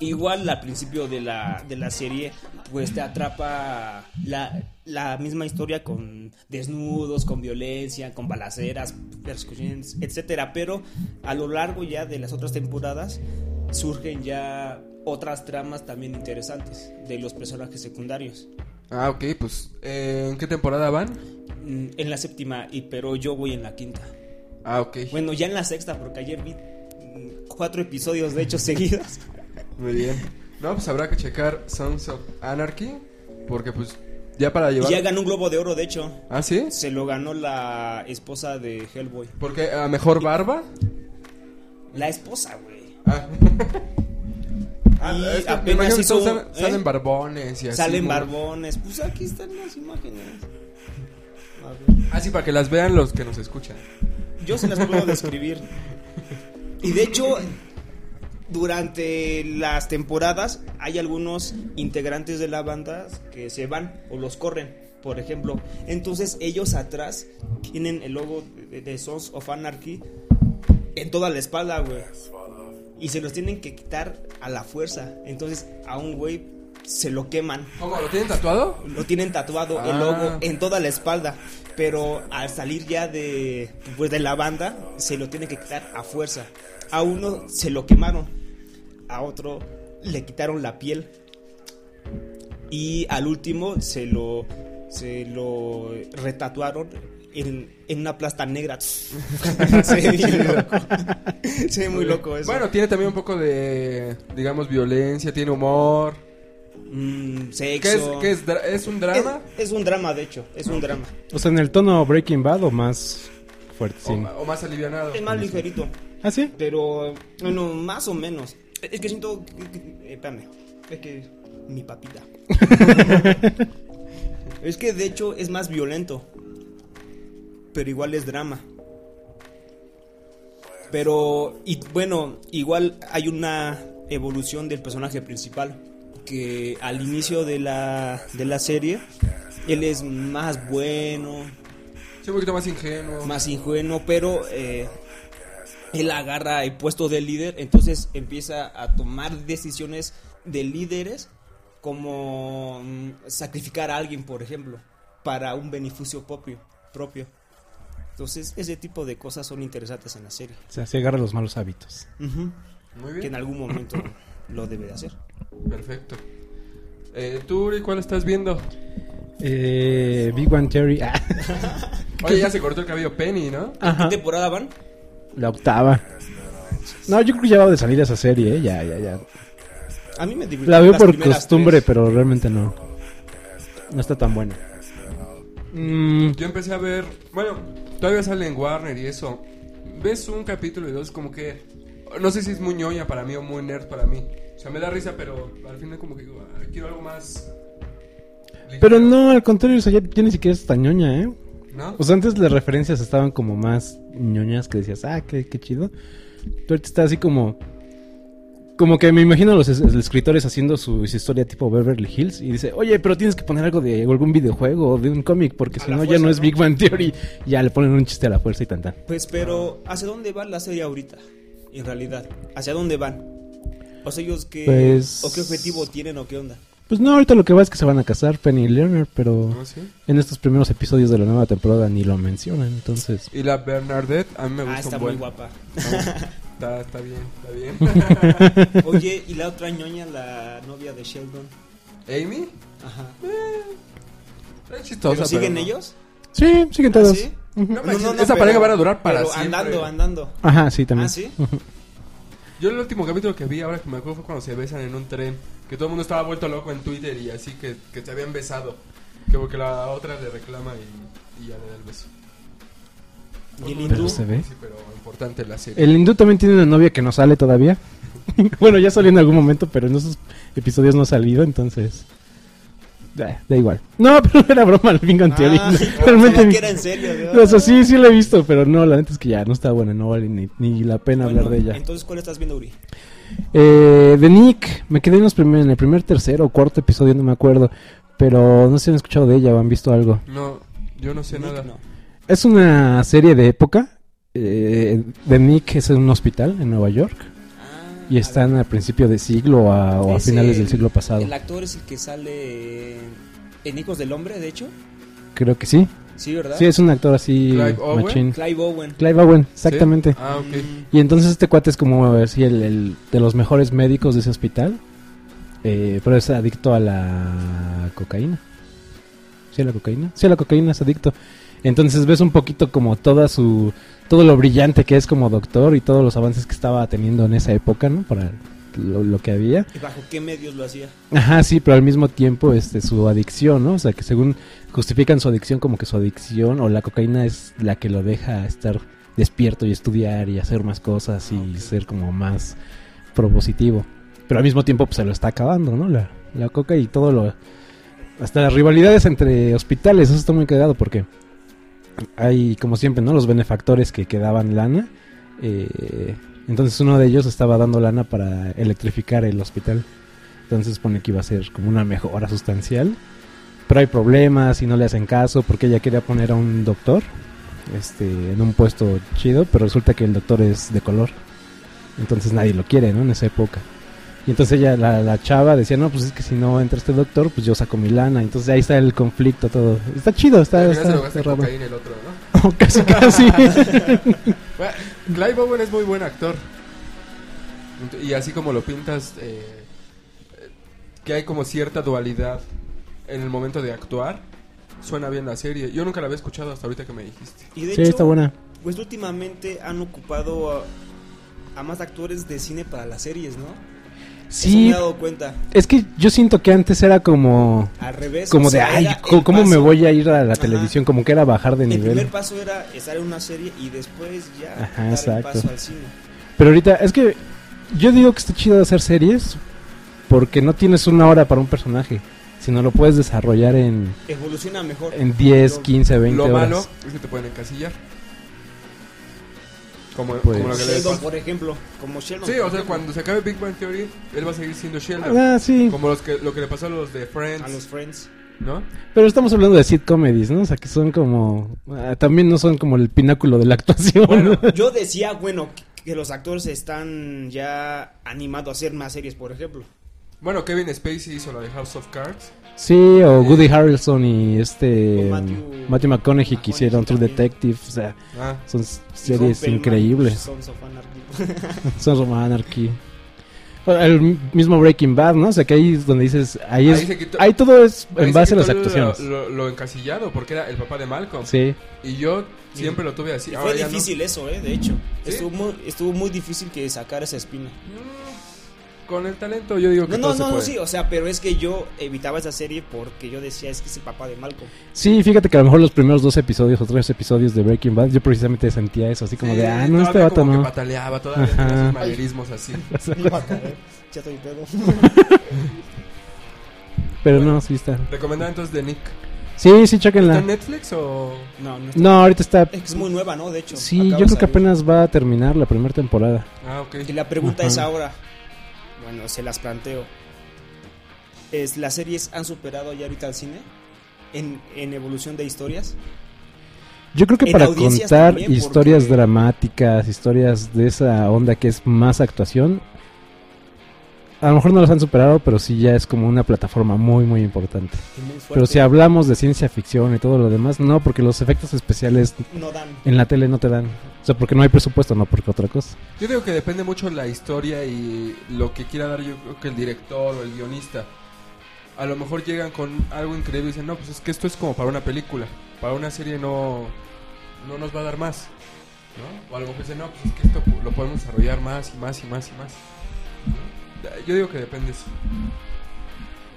Igual al principio de la, de la serie, pues te atrapa la, la misma historia con desnudos, con violencia, con balaceras, persecuciones, etcétera. Pero a lo largo ya de las otras temporadas surgen ya otras tramas también interesantes de los personajes secundarios. Ah, ok, pues, eh, ¿en qué temporada van? Mm, En la séptima, y pero yo voy en la quinta. Ah, ok. Bueno, ya en la sexta, porque ayer vi mm, cuatro episodios, de hecho, seguidos. Muy bien. No, pues habrá que checar Sons of Anarchy, porque pues ya para llevar... ya ganó un globo de oro, de hecho. ¿Ah, sí? Se lo ganó la esposa de Hellboy. Porque a mejor barba. La esposa, güey. Ah. Ah, Y es que apenas que hizo un- salen, ¿eh? barbones y así. Salen barbones. Pues aquí están las imágenes. A ver. Ah, sí, para que las vean los que nos escuchan. Yo se las puedo describir. Y de hecho, durante las temporadas hay algunos integrantes de la banda que se van o los corren, por ejemplo. Entonces ellos atrás tienen el logo de, de Sons of Anarchy en toda la espalda, güey. Y se los tienen que quitar a la fuerza. Entonces a un güey se lo queman. ¿Cómo? ¿Lo tienen tatuado? Lo tienen tatuado el Ah. logo en toda la espalda. Pero al salir ya de, pues, de la banda, se lo tienen que quitar a fuerza. A uno se lo quemaron. A otro le quitaron la piel. Y al último se lo, se lo retatuaron en, en una plasta negra. se ve bien loco. Se ve muy loco eso. Bueno, tiene también un poco de, digamos, violencia, tiene humor. Mm, ¿Qué es, sexo. qué es, un drama? es un drama, de hecho. Es un drama. O sea, en el tono Breaking Bad o más fuerte. O, o más alivianado? Es más ligerito. ¿Ah, sí? Pero, bueno, más o menos. Es que siento. eh, espérame. Es que. Mi papita. es que de hecho es más violento. Pero igual es drama. Pero, y bueno, igual hay una evolución del personaje principal. Que al inicio de la, de la serie, él es más bueno, Sí, un poquito más ingenuo. más ingenuo, pero eh, él agarra el puesto de líder, entonces empieza a tomar decisiones de líderes como mm, sacrificar a alguien, por ejemplo. para un beneficio propio. propio. Entonces, ese tipo de cosas son interesantes en la serie. O sea, se agarra los malos hábitos. Muy Que en bien. algún momento lo debe de hacer. Perfecto. Eh, ¿Tú, Uri, cuál estás viendo? Eh, Big One Theory. Ah, Oye, ya se cortó el cabello Penny, ¿no? ¿Qué temporada van? La octava. No, yo creo que ya va de salir esa serie, ¿eh? Ya, ya, ya. A mí me divirtió La veo por costumbre, tres. pero realmente no. No está tan buena. Mm, Yo empecé a ver, bueno, todavía sale en Warner y eso. Ves un capítulo y dos como que no sé si es muy ñoña para mí o muy nerd para mí. O sea, me da risa, pero al final como que digo, "Ah, quiero algo más ligero", pero no, al contrario, o sea, ya, ya ni siquiera es tan ñoña, ¿eh? ¿No? O sea, antes las referencias estaban como más ñoñas que decías, ah, qué, qué chido. Pero ahorita está así como... Como que me imagino a los es- escritores haciendo su, su historia tipo Beverly Hills y dice, oye, pero tienes que poner algo de algún videojuego o de un cómic porque A si la no ya fuerza, no es ¿no? Big Bang Theory. Ya le ponen un chiste a la fuerza y tan tan. Pues, pero, ¿hacia dónde va la serie ahorita? En realidad, ¿hacia dónde van? O sea, ellos qué, Pues- o qué objetivo tienen o qué onda. Pues no, ahorita lo que va es que se van a casar Penny y Leonard, pero ¿No? ¿Sí? en estos primeros episodios de la nueva temporada ni lo mencionan, entonces... Y la Bernadette, a mí me gusta Ah, está un muy buen. guapa. Está, está bien, está bien. Oye, y la otra ñoña, la novia de Sheldon. ¿Amy? Ajá. Es chistosa, ¿Pero siguen no. ellos? Sí, siguen ¿Ah, todos. sí? Ujú. No, manches, esa pareja van a durar para pero siempre. andando, andando. Ajá, sí, también. ¿Ah, sí? Yo el último capítulo que vi, ahora que me acuerdo, fue cuando se besan en un tren. Que todo el mundo estaba vuelto loco en Twitter y así que, que se habían besado. Que porque la otra le reclama y, y ya le da el beso. ¿Y el Pero hindú? se ve. Sí, pero importante la serie. El hindú también tiene una novia que no sale todavía. bueno, ya salió en algún momento, pero en esos episodios no ha salido, entonces... Da, da igual. No, pero era broma el Big. Ah, Realmente... que era en serio. O sea, sí, sí lo he visto, pero no, la neta es que ya no está buena, no vale ni, ni la pena Bueno, hablar de ella. Entonces, ¿cuál estás viendo, Uri? Eh, de Nick, me quedé en, los primer- en el primer, tercero o cuarto episodio, no me acuerdo. Pero no sé si han escuchado de ella o han visto algo. No, yo no sé Nick, nada. no. Es una serie de época. eh, de Nick es en un hospital en Nueva York. Y están a principio de siglo a- o a Es finales el- del siglo pasado. El actor es el que sale en Hijos del Hombre, de hecho. Creo que sí. Sí, ¿verdad? Sí, es un actor así. Clive Owen. machín. Clive Owen. Clive Owen, ¿Sí? exactamente. Ah, ok. Mm, Y entonces este cuate es como así el, el de los mejores médicos de ese hospital. eh, pero es adicto a la cocaína. ¿Sí a la cocaína? Sí, a la cocaína es adicto. Entonces ves un poquito como toda su... Todo lo brillante que es como doctor y todos los avances que estaba teniendo en esa época, ¿no? Para lo, lo que había. ¿Y bajo qué medios lo hacía? Ajá, sí, pero al mismo tiempo este su adicción, ¿no? O sea, que según justifican su adicción como que su adicción o la cocaína es la que lo deja estar despierto y estudiar y hacer más cosas y ser como más propositivo. Pero al mismo tiempo pues se lo está acabando, ¿no? La, la coca y todo lo... Hasta las rivalidades entre hospitales, eso está muy cagado porque hay, como siempre, ¿no? Los benefactores que, que daban lana. eh, entonces uno de ellos estaba dando lana para electrificar el hospital. Entonces pone que iba a ser como una mejora sustancial. Pero hay problemas y no le hacen caso porque ella quería poner a un doctor este, en un puesto chido, pero resulta que el doctor es de color. Entonces nadie lo quiere, ¿no? En esa época. Y entonces ella, la, la chava, decía, no, pues es que si no entra este doctor, pues yo saco mi lana. Entonces ahí está el conflicto, todo. Está chido, está, se está, lo está raro. cocaína el otro, ¿no? casi, casi. Bueno, Clive Owen es muy buen actor. Y así como lo pintas, eh, eh, que hay como cierta dualidad en el momento de actuar, suena bien la serie. Yo nunca la había escuchado hasta ahorita que me dijiste. Y de sí, hecho, está buena. pues últimamente han ocupado a, a más actores de cine para las series, ¿no? Eso me Sí, he dado cuenta. es que yo siento que antes era como... Al revés. Como o de, sea, ay, co- el ¿cómo me voy a ir a la Ajá. televisión? Como que era bajar de El nivel. primer paso era estar en una serie y después ya Ajá, dar el exacto. paso al cine. Pero ahorita, es que yo digo que está chido hacer series porque no tienes una hora para un personaje, sino lo puedes desarrollar en, Evoluciona mejor. en 10, Lo- 15, 20 Lo horas. malo es que te pueden encasillar. Como, Pues- como lo que le Sheldon, por ejemplo. Como Sheldon. Sí, o sea, cuando se acabe Big Bang Theory, él va a seguir siendo Sheldon. Ah, sí. Como los que, lo que le pasó a los de Friends, A los Friends. ¿no? Pero estamos hablando de sitcomedies, ¿no? O sea, que son como... ah, también no son como el pináculo de la actuación. Bueno, yo decía, bueno, que, que los actores están ya animados a hacer más series, por ejemplo. Bueno, Kevin Spacey hizo la de House of Cards. Sí, o Woody Harrelson y este Con Matthew- Matthew McConaughey que hicieron True. Detective, o sea, Ah, son series increíbles. Sons of Anarchy. Sons of Anarchy. El mismo Breaking Bad, ¿no? O sea, que ahí es donde dices, ahí Ahí es, ahí todo es ahí en se base a las lo- actuaciones. Lo, lo encasillado, porque era el papá de Malcolm. Sí, Y yo siempre lo tuve así. Y ahora Fue no. difícil eso, ¿eh? De hecho. ¿Sí? Estuvo, muy, estuvo muy difícil que sacar esa espina. Mm, Con el talento yo digo que No, todo no, se no, puede. sí, o sea, pero es que yo evitaba esa serie porque yo decía, es que es el papá de Malcolm. sí, fíjate que a lo mejor los primeros dos episodios o tres episodios de Breaking Bad, yo precisamente sentía eso, así como Sí, de, ah, no, este vato como que no. pataleaba, todavía tenía sus así. Ya estoy pedo. Pero no, sí está. Recomendado entonces de Nick. Sí, sí, ¿Está chequenla. en Netflix o...? No, no está- No, ahorita está... Es que es muy nueva, ¿no? De hecho. Sí, yo creo que apenas va a terminar la primera temporada. Ah, ok. Y la pregunta Ajá. es ahora. Bueno, se las planteo. ¿Es, ¿Las series han superado ya ahorita al cine? En, en evolución de historias. Yo creo que para contar también, historias porque- dramáticas, historias de esa onda que es más actuación, a lo mejor no las han superado, pero sí ya es como una plataforma muy, muy importante. muy. Pero si hablamos de ciencia ficción y todo lo demás, no, porque los efectos especiales No dan. en la tele no te dan. O sea, porque no hay presupuesto, no porque otra cosa. Yo digo que depende mucho la historia y lo que quiera dar yo creo que el director o el guionista. A lo mejor llegan con algo increíble y dicen, no, pues es que esto es como para una película. Para una serie no, no nos va a dar más. ¿no? O a lo mejor dicen, no, pues es que esto lo podemos desarrollar más y más y más y más. ¿No? Yo digo que depende eso.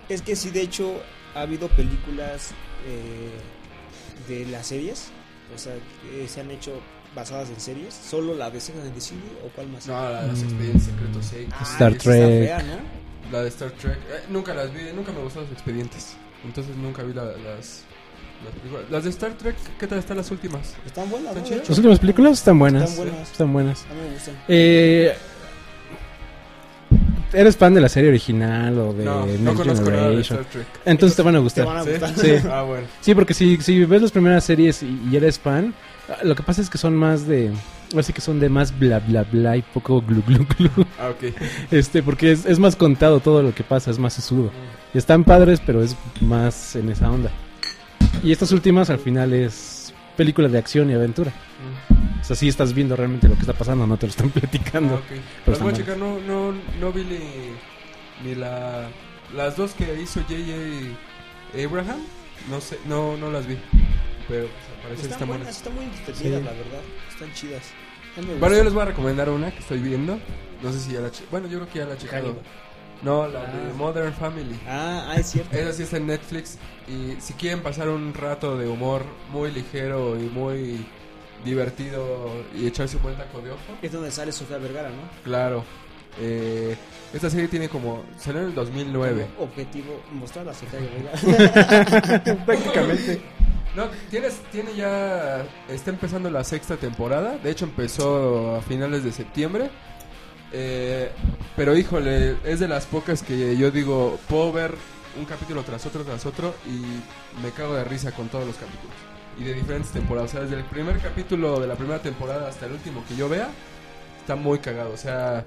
Es que sí, de hecho, ha habido películas eh, de las series. O sea, que se han hecho basadas en series. ¿Solo la de and the City o cuál más? No, la de los Mm. expedientes secretos X. Ah, Star Trek. fea, ¿no? La de Star Trek. eh, nunca las vi, nunca me gustaron los expedientes. Entonces nunca vi la- las, las películas. Las de Star Trek, ¿qué tal están las últimas? Están buenas, ¿no? ¿Están hecho. Las últimas películas están buenas. Están buenas. Están buenas. A mí me gustan. Eh, ¿Eres fan de la serie original o de no, no conozco nada de? Star Trek. Entonces te van a Te gustar. van a ¿Sí? gustar. Sí. Ah, bueno. Sí, porque si, si ves las primeras series y, y eres fan, lo que pasa es que son más de... Así que son de más bla bla bla y poco glu glu glu. Ah, ok. Este, porque es, es más contado todo lo que pasa, es más sesudo. Y están padres, pero es más en esa onda. Y estas últimas al final es película de acción y aventura. Mm. O sea, sí estás viendo realmente lo que está pasando, no te lo están Ah, platicando. ok. Pero Las voy a están checar, no, no, no vi ni, ni la, las dos que hizo J.J. Abraham. No sé, no, no las vi. Pero parecer Están buenas, buenas. están muy entretenidas, Sí. la verdad. Están chidas. Bueno, yo les voy a recomendar una que estoy viendo. No sé si ya la che- Bueno, yo creo que ya la he checado. No, la Ah. de Modern Family. Ah, ah, es cierto. Esa sí está en Netflix. Y si quieren pasar un rato de humor muy ligero y muy divertido y echarse un buen taco de ojo, Es donde sale Sofía Vergara, ¿no? claro. Eh, esta serie tiene como. Salió en el 2009. Como Objetivo mostrar a Sofía Vergara. Prácticamente. No, tienes, tiene ya. Está empezando la sexta temporada. De hecho, empezó a finales de septiembre. Eh, pero híjole, es de las pocas que yo digo, puedo ver un capítulo tras otro, tras otro y me cago de risa con todos los capítulos. Y de diferentes temporadas. O sea, desde el primer capítulo de la primera temporada hasta el último que yo vea, está muy cagado. O sea,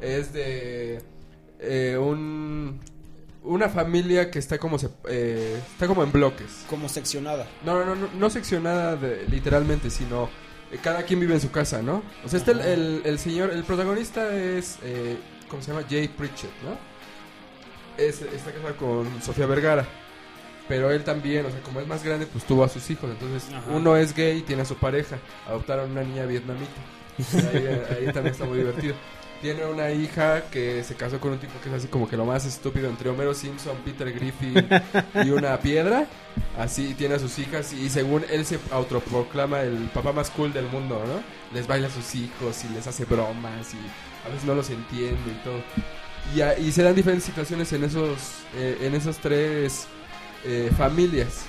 es de eh, un, una familia que está como, se, eh, está como en bloques. Como seccionada. No, no, no, no, seccionada de- literalmente, sino eh, cada quien vive en su casa, ¿no? O sea, este el, el señor, el protagonista es, eh, ¿cómo se llama? Jay Pritchett, ¿no? Es, está casado con Sofía Vergara. Pero él también, o sea, como es más grande, pues tuvo a sus hijos. Entonces, Ajá. uno es gay y tiene a su pareja. Adoptaron una niña vietnamita. Ahí, ahí también está muy divertido. Tiene una hija que se casó con un tipo que es así como que lo más estúpido entre Homero Simpson, Peter Griffin y una piedra. Así tiene a sus hijas y según él se autoproclama el papá más cool del mundo, ¿no? Les baila a sus hijos y les hace bromas y a veces no los entiende y todo. Y, y se dan diferentes situaciones en esos, eh, en esos tres eh, familias.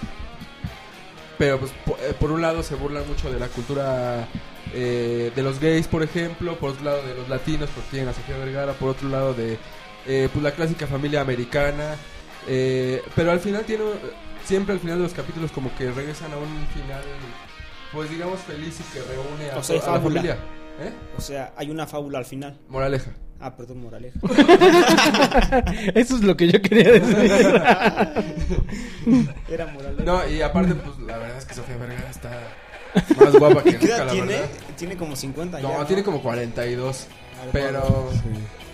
Pero pues po- eh, por un lado se burlan mucho de la cultura eh, de los gays, por ejemplo, por otro lado de los latinos, porque tienen a Sofía Vergara, por otro lado de eh, pues la clásica familia americana, eh, pero al final tiene, siempre al final de los capítulos como que regresan a un final, pues digamos feliz y que reúne a, O sea, a la familia. ¿Eh? O sea, hay una fábula al final. Moraleja. Ah, perdón, moraleja. Eso es lo que yo quería decir. Era moraleja. No, y aparte, pues la verdad es que Sofía Vergara está más guapa que ¿Qué nunca, edad la tiene? verdad. Tiene como 50 ya. No, tiene como 42. Algo Pero,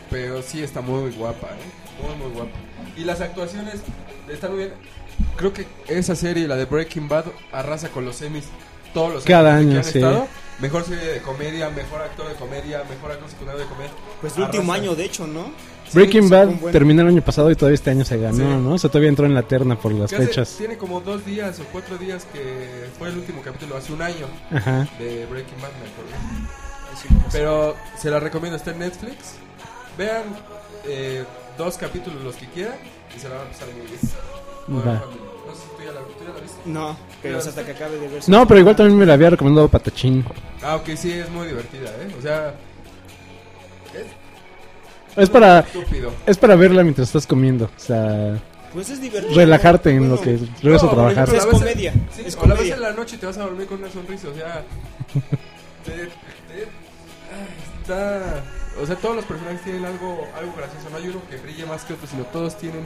pero sí está muy guapa, ¿eh? Muy, muy guapa. Y las actuaciones están muy bien. Creo que esa serie, la de Breaking Bad, arrasa con los semis todos los Cada años que año, han sí. estado. Mejor serie de comedia, mejor actor de comedia, mejor actor secundario de comedia. Pues el último año, de hecho, ¿no? Breaking Sí, Bad terminó el año pasado y todavía este año se ganó, Sí. ¿no? O sea, todavía entró en la terna por las hace- fechas. tiene como dos días o cuatro días que fue el último capítulo, hace un año Ajá. de Breaking Bad, me acuerdo. Pero se la recomiendo, está en Netflix. Vean eh, dos capítulos los que quieran y se la van a pasar muy bien. Va. Ya la, tú ya la viste. No, pero hasta que acabe de ver. No, pero igual también me la había recomendado Patachín. Ah, ok, sí, es muy divertida, ¿eh? O sea, es Es para estúpido. es para verla mientras estás comiendo, o sea, Pues es divertido. relajarte en Bueno, lo que regresas no, a trabajar. la Es comedia, Sí, es o la ves en la noche y te vas a dormir con una sonrisa, o sea. te- te- está. O sea, todos los personajes tienen algo, algo gracioso. No hay uno que brille más que otro, sino todos tienen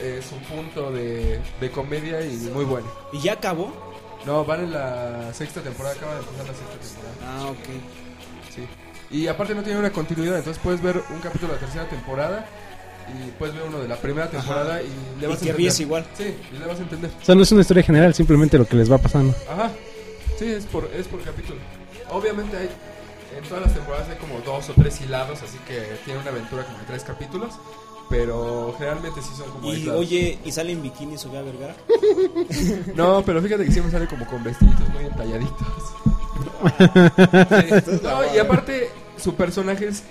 eh, su punto de, de comedia y muy bueno. ¿Y ya acabó? No, van en la sexta temporada, acaba de empezar la sexta temporada. Ah, ok. Sí. Y aparte no tiene una continuidad, entonces puedes ver un capítulo de la tercera temporada y puedes ver uno de la primera temporada y le Y vas a te ríes igual. Sí, y le vas a entender. O sea, no es una historia general, simplemente lo que les va pasando. Ajá. Sí, es por, es por capítulo. Obviamente hay, en todas las temporadas hay como dos o tres hilados, así que tiene una aventura como de tres capítulos. Pero generalmente sí son como Y oye, ¿y sale en bikini Sofía Vergara? No, pero fíjate que siempre sale como con vestiditos muy entalladitos. Sí. No, y aparte, su personaje es.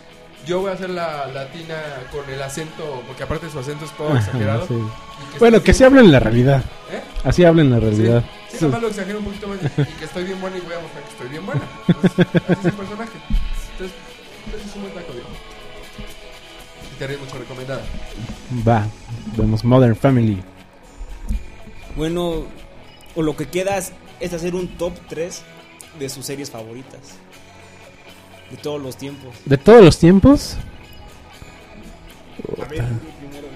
Yo voy a hacer la latina con el acento, porque aparte su acento es todo Ajá, exagerado. sí. que Bueno, que sí bien- habla en la realidad. ¿Eh? Así habla en la realidad. Sí, sí, nomás lo exagero un poquito más y que estoy bien buena y voy a mostrar que estoy bien buena. Entonces, ese es el personaje. Entonces, ese es un buen taco, digo. Ríes mucho recomendada. Va, vemos Modern Family. Bueno, o lo que queda es, es hacer un top 3 de sus series favoritas. De todos los tiempos. De todos los tiempos, A ver, primero.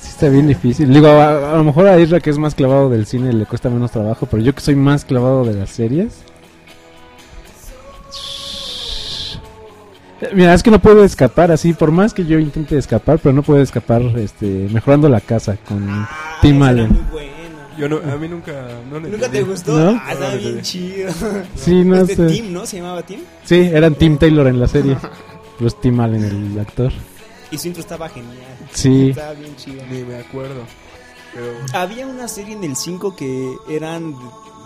sí está bien difícil. Digo, a, a lo mejor a Isra que es más clavado del cine le cuesta menos trabajo, pero yo que soy más clavado de las series. Mira, es que no puedo escapar así, por más que yo intente escapar, pero no puedo escapar este, mejorando la casa con Ah, Tim Allen. muy buena. Yo no, a mí nunca. No ¿Nunca te gustó? ¿No? Ah, estaba bien chido. Sí, no Este sé. Tim, ¿no? ¿Se llamaba Tim? Sí, eran Tim Taylor en la serie. Pero es Tim Allen el actor. Y su intro estaba genial. Sí. Estaba bien chido. Ni me acuerdo. Pero. Había una serie en el 5 que eran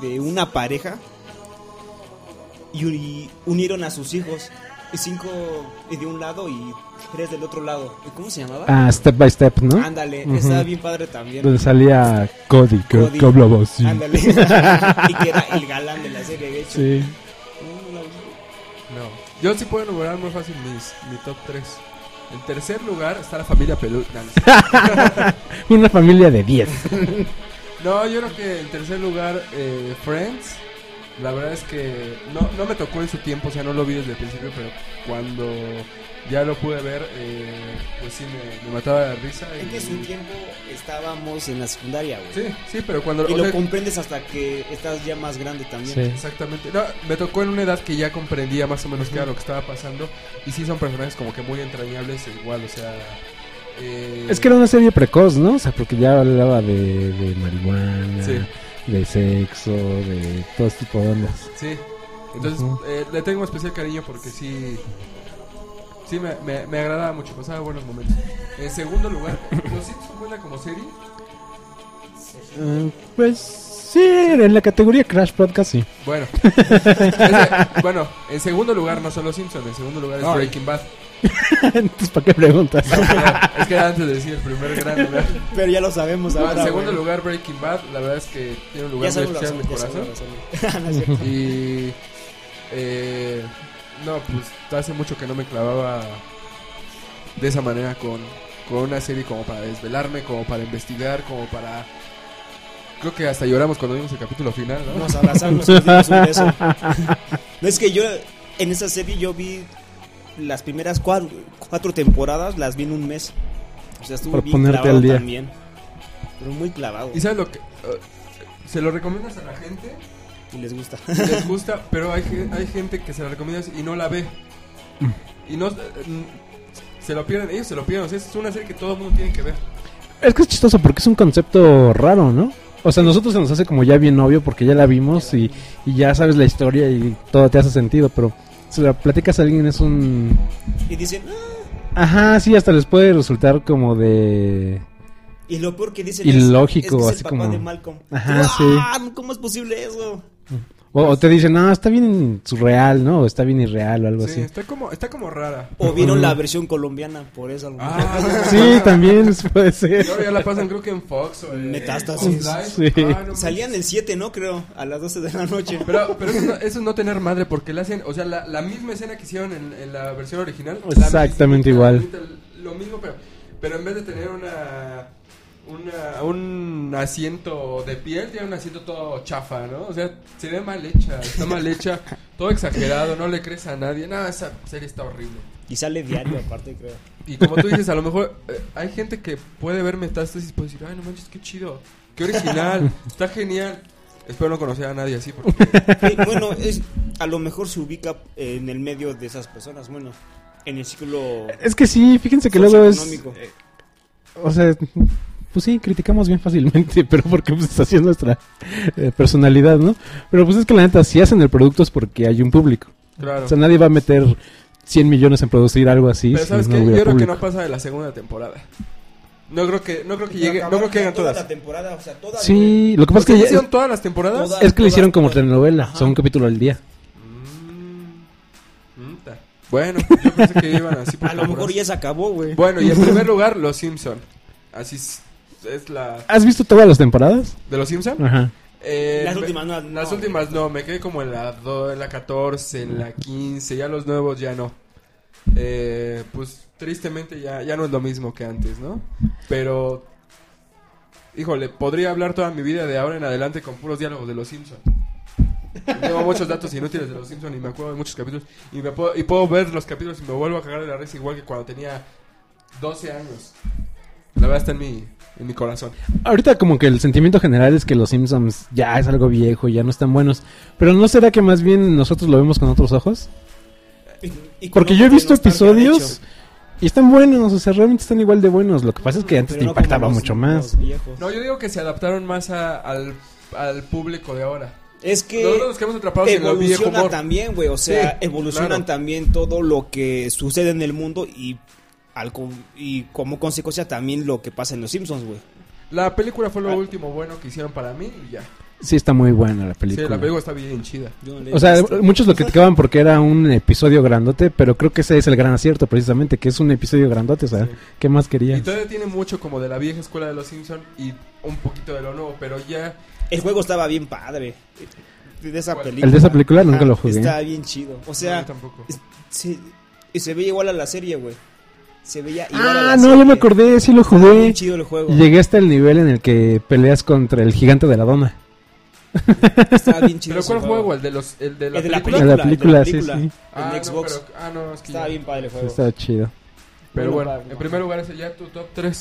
de una pareja y uni- unieron a sus hijos. Y cinco de un lado y tres del otro lado. ¿Cómo se llamaba? Ah, Step by Step, ¿no? Ándale, estaba bien padre también. Donde salía Cody, que, Cody. que hablaba así. Ándale. y que era el galán de la serie, de hecho. Sí. No. Yo sí puedo enumerar muy fácil mis, mi top 3. En tercer lugar está la familia Pelú. Una familia de 10. No, yo creo que en tercer lugar, eh, Friends. La verdad es que no, no me tocó en su tiempo, o sea, no lo vi desde el principio, pero cuando ya lo pude ver, eh, pues sí me, me mataba de risa. Es que en su Y, tiempo estábamos en la secundaria, güey. sí, sí, pero cuando... Y lo sea, comprendes hasta que estás ya más grande también. Sí. Exactamente. No, me tocó en una edad que ya comprendía más o menos qué era lo que estaba pasando. Y sí son personajes como que muy entrañables e igual, o sea... eh, Es que era una serie precoz, ¿no? O sea, porque ya hablaba de, de marihuana, Sí. De sexo, de todo este tipo de ondas. Sí. Entonces, eh, le tengo especial cariño porque sí... Sí, me, me, me agradaba mucho, pasaba buenos momentos. En segundo lugar, ¿Los Simpsons cuenta como serie? Ah, pues sí, en la categoría Crash Podcast sí. Bueno. Ese- bueno, en segundo lugar no son Los Simpsons, en segundo lugar es. Breaking Bad. Entonces, ¿para qué preguntas? es que era antes de decir el primer gran lugar. Pero ya lo sabemos No, ahora. en segundo güey. lugar Breaking Bad, la verdad es que tiene un lugar muy especial en mi corazón. No. Y eh, no, pues hace mucho que no me clavaba de esa manera con, con una serie como para desvelarme, como para investigar, como para... Creo que hasta lloramos cuando vimos el capítulo final, ¿no? Nos abrazamos, nos dimos un beso. No es que yo, en esa serie yo vi las primeras cuatro, cuatro temporadas las vi en un mes. O sea, estuvo Por bien ponerte clavado al día. también. Pero muy clavado. ¿Y sabes lo que...? eh, se lo recomiendas a la gente, Y les gusta. y les gusta, pero hay, ge- hay gente que se la recomiendas y no la ve. Y no... eh, se lo pierden, ellos se lo pierden. O sea, es una serie que todo el mundo tiene que ver. Es que es chistoso porque es un concepto raro, ¿no? O sea, a nosotros se nos hace como ya bien obvio porque ya la vimos y, y ya sabes la historia y todo te hace sentido, pero si la platicas a alguien es un... y dicen, "Ah", Ajá, sí, hasta les puede resultar como de... y lo peor que dicen Ilógico, es, es que es así el papá como- de Malcolm. Ajá, ¡Ah! ¿Cómo es posible eso? O, o te dicen, no, está bien surreal, ¿no? O está bien irreal o algo Sí, así. está como, está como rara. O vieron la versión colombiana, por eso. Ah, Sí, también puede ser. Y ahora ya la pasan creo que en Fox o en Metástasis. Sí. Ah, no Salían el 7, ¿no? Creo, a las 12 de la noche. Pero, pero eso, no, eso es no tener madre porque le hacen, o sea, la, la misma escena que hicieron en, en la versión original. la Exactamente igual. la Lo mismo, pero, pero en vez de tener una, una un asiento de piel, tiene un asiento todo chafa, ¿no? O sea, se ve mal hecha, está mal hecha, todo exagerado, no le crees a nadie. No, esa serie está horrible. Y sale diario, aparte, creo. Y como tú dices, a lo mejor eh, hay gente que puede ver Metástasis y puede decir, ay, no manches, qué chido, qué original, está genial. Espero no conocer a nadie así porque... Eh, bueno, es, a lo mejor se ubica en el medio de esas personas. Bueno, en el ciclo Es que sí, fíjense que luego es... socioeconómico. O sea, pues sí, criticamos bien fácilmente, pero porque pues así es nuestra eh, personalidad, ¿no? Pero pues es que la neta, si hacen el producto es porque hay un público. Claro. O sea, nadie va a meter 100 millones en producir algo así Pero si sabes no qué, yo creo que no pasa de la segunda temporada. No creo que, no creo que llegue, no creo que toda todas. la temporada, o sea, toda, Sí, lo que pasa ¿Por qué es que hicieron todas las temporadas? Todas. es que lo hicieron como todas. telenovela, Ajá. son un capítulo al día. Mm, mm. Bueno, yo pensé que iban así por A lo mejor ya se acabó, güey. Bueno, y en primer lugar, Los Simpson. Así es, es la ¿Has visto todas las temporadas? de Los Simpson. Ajá. Eh, Las últimas no, Las no. últimas no, me quedé como en la, do- en la 14, en la 15, ya los nuevos ya no. Eh, pues tristemente ya, ya no es lo mismo que antes, ¿no? Pero, híjole, podría hablar toda mi vida de ahora en adelante con puros diálogos de Los Simpson. Tengo muchos datos inútiles de Los Simpson y me acuerdo de muchos capítulos. Y, me puedo, y puedo ver los capítulos y me vuelvo a cagar de la risa igual que cuando tenía 12 años. La verdad está en mi, en mi corazón. Ahorita como que el sentimiento general es que los Simpsons ya es algo viejo, ya no están buenos. Pero ¿no será que más bien nosotros lo vemos con otros ojos? Y- y Porque yo he visto episodios y están buenos, o sea, realmente están igual de buenos. Lo que pasa es que antes Pero te no impactaba mucho más. No, yo digo que se adaptaron más a- al, al público de ahora. Es que Nosotros nos quedamos atrapados en también, güey. O sea, Sí, evolucionan claro. también todo lo que sucede en el mundo y, al, y como consecuencia también lo que pasa en los Simpsons, güey. La película fue lo Ah. último bueno que hicieron para mí y ya. Sí, está muy buena la Sí, película. la película está bien chida. No O sea, muchos lo criticaban porque era un episodio grandote, pero creo que ese es el gran acierto precisamente, que es un episodio grandote, o sea, Sí. ¿qué más Y querías? todavía tiene mucho como de la vieja escuela de los Simpson y un poquito de lo nuevo, pero ya El juego estaba bien padre. De esa ¿Cuál? película. El de esa película nunca lo jugué. Estaba bien chido. O no, sea, yo tampoco. es- se, y se veía igual a la serie, güey. Se veía igual a la Ah, no, serie. ya me acordé, sí lo Estaba jugué. bien chido el juego. Llegué hasta el nivel en el que peleas contra el gigante de la dona. Estaba bien chido. ¿Pero cuál juego? ¿El de, los, el de la El de la película? El de la película. sí. Ah, en no, Xbox. pero- ah, no, es que Estaba ya. bien padre el Sí, juego. Estaba chido. Pero Bueno, bueno, en primer lugar ese ya tu top 3.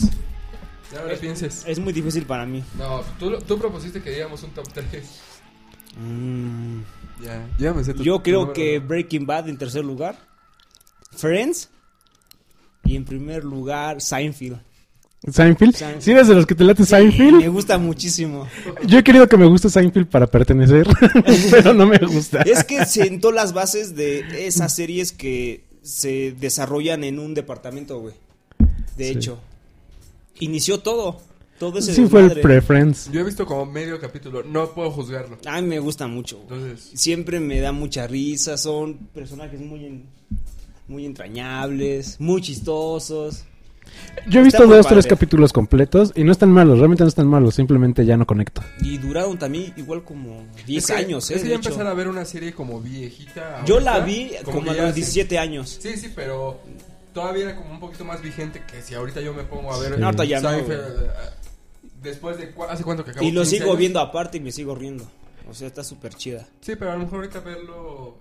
Ya no le pienses. Es muy difícil para mí. No, tú, tú propusiste que diéramos un top 3. Mm, Ya, ya me sé tu Yo creo que uno. Breaking Bad en tercer lugar. Friends. Y en primer lugar, Seinfeld. ¿Seinfeld? Seinfeld. ¿Sí eres de los que te late Me Seinfeld? gusta muchísimo. Yo he querido que me guste Seinfeld para pertenecer, pero no me gusta. Es que sentó las bases de esas series que se desarrollan en un departamento, güey. De Sí. hecho, inició todo. Todo ese Sí fue el preference. Yo he visto como medio capítulo, no puedo juzgarlo. A mí me gusta mucho. güey. Entonces, Siempre me da mucha risa. Son personajes muy, en- muy entrañables, muy chistosos. Yo he visto dos, tres padre. capítulos completos y no están malos, realmente no están malos, simplemente ya no conecto. Y duraron también igual como 10 es que- años, ¿eh? Es que ya empezar a ver una serie como viejita. Yo ahorita, la vi como, a ya los se- 17 años. Sí, sí, pero todavía era como un poquito más vigente que si ahorita yo me pongo a ver Sí. Ahorita ya no, Seinfeld, güey. eh, después de hace cuánto que acabó Y lo 15 sigo años. viendo aparte y me sigo riendo. O sea, está súper chida. Sí, pero a lo mejor ahorita verlo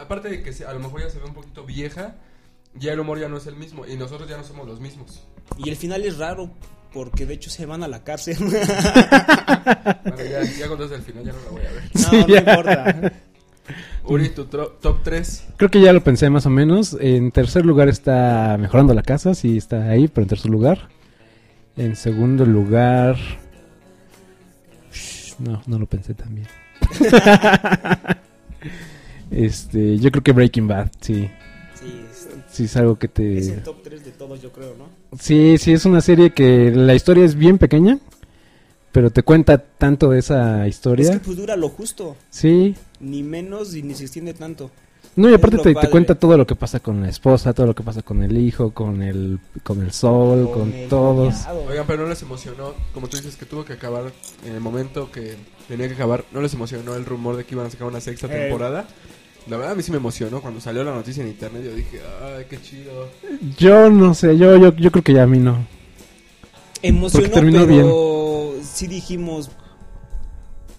aparte de que se- a lo mejor ya se ve un poquito vieja, ya el humor ya no es el mismo y nosotros ya no somos los mismos. Y el final es raro porque de hecho se van a la cárcel. no, Bueno, ya, ya contaste el final, ya no la voy a ver. Sí, no ya. importa. Uri, tu top 3. Creo que ya lo pensé más o menos. En tercer lugar está Mejorando la Casa, sí está ahí, pero en tercer lugar. En segundo lugar... No, no lo pensé también. este, yo creo que Breaking Bad, sí. Sí, es, Sí, es algo que es el te... top 3 de todos, yo creo, ¿no? Sí, sí, es una serie que la historia es bien pequeña, pero te cuenta tanto de esa Es historia. que pues dura lo justo, Sí. ni menos y ni se extiende tanto. No, y Es aparte te, te cuenta todo lo que pasa con la esposa, todo lo que pasa con el hijo, con el, con el sol, con, el todos. cuñado. Oigan, pero no les emocionó, como tú dices que tuvo que acabar en el momento que tenía que acabar, ¿no les emocionó el rumor de que iban a sacar una sexta Eh. temporada? La verdad a mí sí me emocionó cuando salió la noticia en internet, yo dije, ay, qué chido. Yo no sé, yo, yo, yo creo que ya a mí no. Emocionó, Porque terminó pero sí dijimos,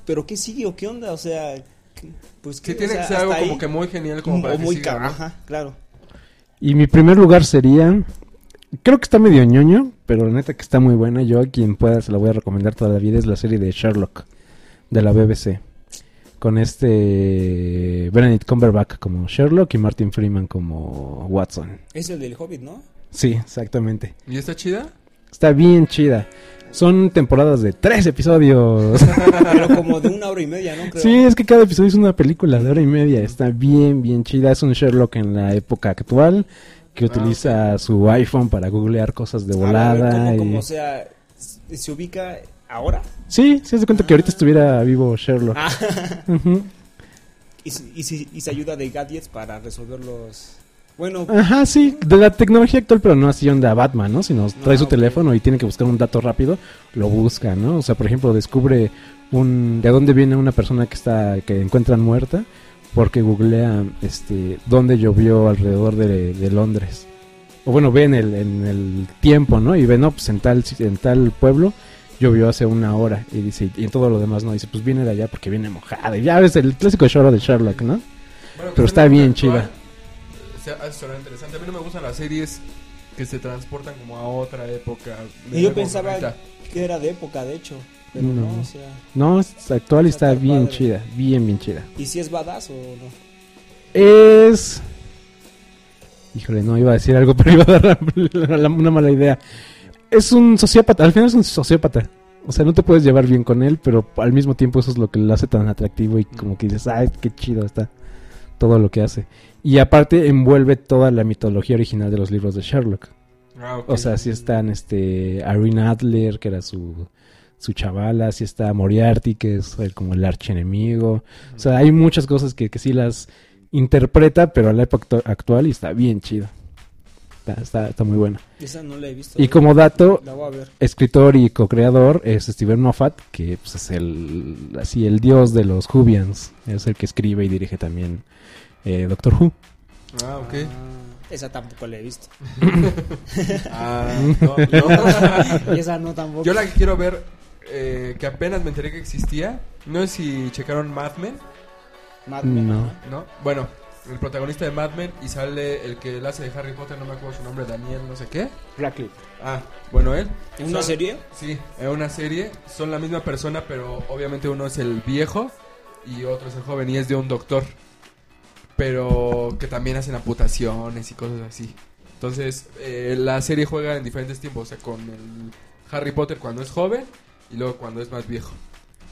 ¿pero qué sigue o qué onda? O sea, ¿qué- pues Sí, ¿qué? tiene O sea, que ser algo como ahí, que muy genial como para o que muy siga, ajá, claro. Y mi primer lugar sería, creo que está medio ñoño, pero la neta que está muy buena. Yo a quien pueda se la voy a recomendar toda la vida, es la serie de Sherlock, de la BBC. Con este Benedict Cumberbatch como Sherlock y Martin Freeman como Watson. Es el del Hobbit, ¿no? Sí, exactamente. ¿Y está chida? Está bien chida. Son temporadas de tres episodios. Pero como de una hora y media, ¿no? Creo. Sí, es que cada episodio es una película de hora y media. Está bien, bien chida. Es un Sherlock en la época actual que Ah, utiliza su iPhone para googlear cosas de A ver, volada. ¿cómo, y- cómo, o sea, se ubica ahora? Sí, se hace cuenta que ahorita estuviera vivo Sherlock. Ah, Ujú. y, se- y, y se ayuda de gadgets para resolver los... Bueno, Ajá, sí, de la tecnología actual, pero no así onda Batman, ¿no? Sino trae su teléfono y tiene que buscar un dato rápido, lo busca, ¿no? O sea, por ejemplo, descubre un de dónde viene una persona que está que encuentran muerta porque googlea este dónde llovió alrededor de, de Londres. O bueno, ve en el, en el tiempo, ¿no? Y ve, no, pues en tal, en tal pueblo llovió hace una hora. Y dice, y en todo lo demás, no, dice, pues viene de allá porque viene mojada. Y ya ves el clásico show de Sherlock, ¿no? Bueno, Pero que está bien actual, chida. Se hace sonar interesante. A mí no me gustan las series que se transportan como a otra época. y yo pensaba que era de época, de hecho. Pero No. no, o sea... No, es actual y Está está bien padre. chida, bien, bien chida. ¿Y si es badass o no? Es. Híjole, no iba a decir algo, pero iba a dar la- la- una mala idea. Es un sociópata, al final es un sociópata. O sea, no te puedes llevar bien con él, pero al mismo tiempo eso es lo que lo hace tan atractivo y como que dices, ay, qué chido está todo lo que hace. Y aparte envuelve toda la mitología original de los libros de Sherlock. Ah. O sea, sí están este Irene Adler, que era su, su chavala, sí está Moriarty, que es el- como el archienemigo. O sea, hay muchas cosas que, que sí las interpreta, pero a la época actu- actual y está bien chido. Está, está, está muy buena. Esa no la he visto. Y como dato, La voy a ver. escritor y co-creador es Steven Moffat, que pues, es el así el dios de los Whovians. Es el que escribe y dirige también eh, Doctor Who. Ah, ok. Ah, esa tampoco la he visto. Ah, no, no. Esa no tampoco. Yo la que quiero ver, eh, que apenas me enteré que existía. No sé si checaron Mad Men, Mad Men, No. ¿no? Bueno, el protagonista de Mad Men y sale el que él hace de Harry Potter, no me acuerdo su nombre, Daniel, no sé qué. Radcliffe. Ah, bueno, él. ¿En una Son- serie? Sí, en una serie. Son la misma persona, pero obviamente uno es el viejo y otro es el joven y es de un doctor. Pero que también hacen amputaciones y cosas así. Entonces, eh, la serie juega en diferentes tiempos. O sea, con el Harry Potter cuando es joven y luego cuando es más viejo.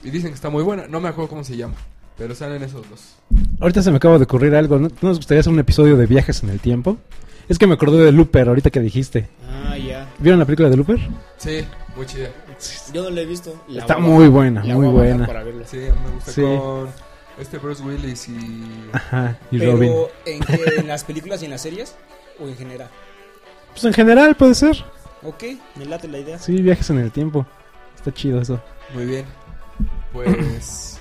Y dicen que está muy buena. No me acuerdo cómo se llama. Pero salen esos dos. Ahorita se me acaba de ocurrir algo. ¿No, ¿No nos gustaría hacer un episodio de viajes en el tiempo? Es que me acordé de Looper ahorita que dijiste. Ah, ya. ¿Vieron la película de Looper? Sí, muy chida. Yo no la he visto. La Está muy buena, la muy buena. Para verla. Sí, a mí me gusta Sí. con este Bruce Willis y... Ajá, y Pero, Robin. ¿en, qué? ¿en las películas y en las series? ¿O en general? Pues en general puede ser. Ok, me late la idea. Sí, viajes en el tiempo. Está chido eso. Muy bien. Pues...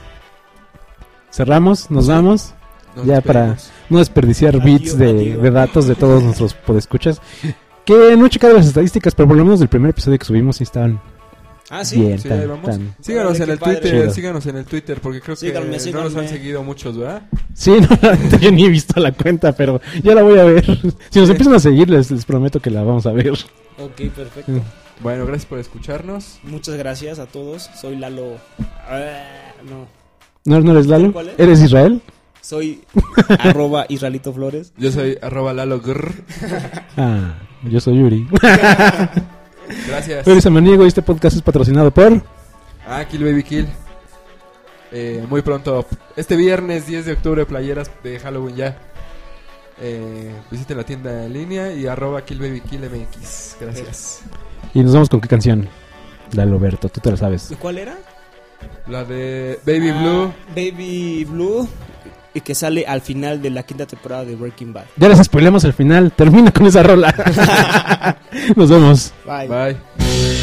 Cerramos, nos vamos. nos Ya para-. No desperdiciar Adiós, bits de, adiós. de datos de todos nuestros podescuchas. Que no he checado las estadísticas, pero por lo menos del primer episodio que subimos sí estaban Ah, sí. Bien, Sí, tan- vamos. tan- Síganos en el padre. Twitter, Chido. síganos en el Twitter, porque creo que Síganme, no nos han seguido muchos, ¿verdad? Sí, no, yo ni he visto la cuenta, pero ya la voy a ver. Si nos empiezan a seguir, les, les prometo que la vamos a ver. Ok, perfecto. Bueno, gracias por escucharnos. Muchas gracias a todos. Soy Lalo. Ah, no. ¿No, no eres Lalo? ¿Cuál es? ¿Eres Israel? Soy arroba Israelito Flores. Yo soy arroba Lalo Grr. Ah, yo soy Yuri. Gracias. Yuri Samaniego y este podcast es patrocinado por... Ah, Kill Baby Kill. Eh, muy pronto, este viernes 10 de octubre, playeras de Halloween ya. Eh, visiten la tienda en línea y arroba Kill Baby Kill MX. Gracias. Y nos vamos con qué canción. Lalo Berto, tú te la sabes. ¿Y cuál era? La de Baby Ah, Blue. Baby Blue. Y que sale al final de la quinta temporada de Breaking Bad. Ya les spoilemos el final. Termina con esa rola. nos vemos. Bye. Bye.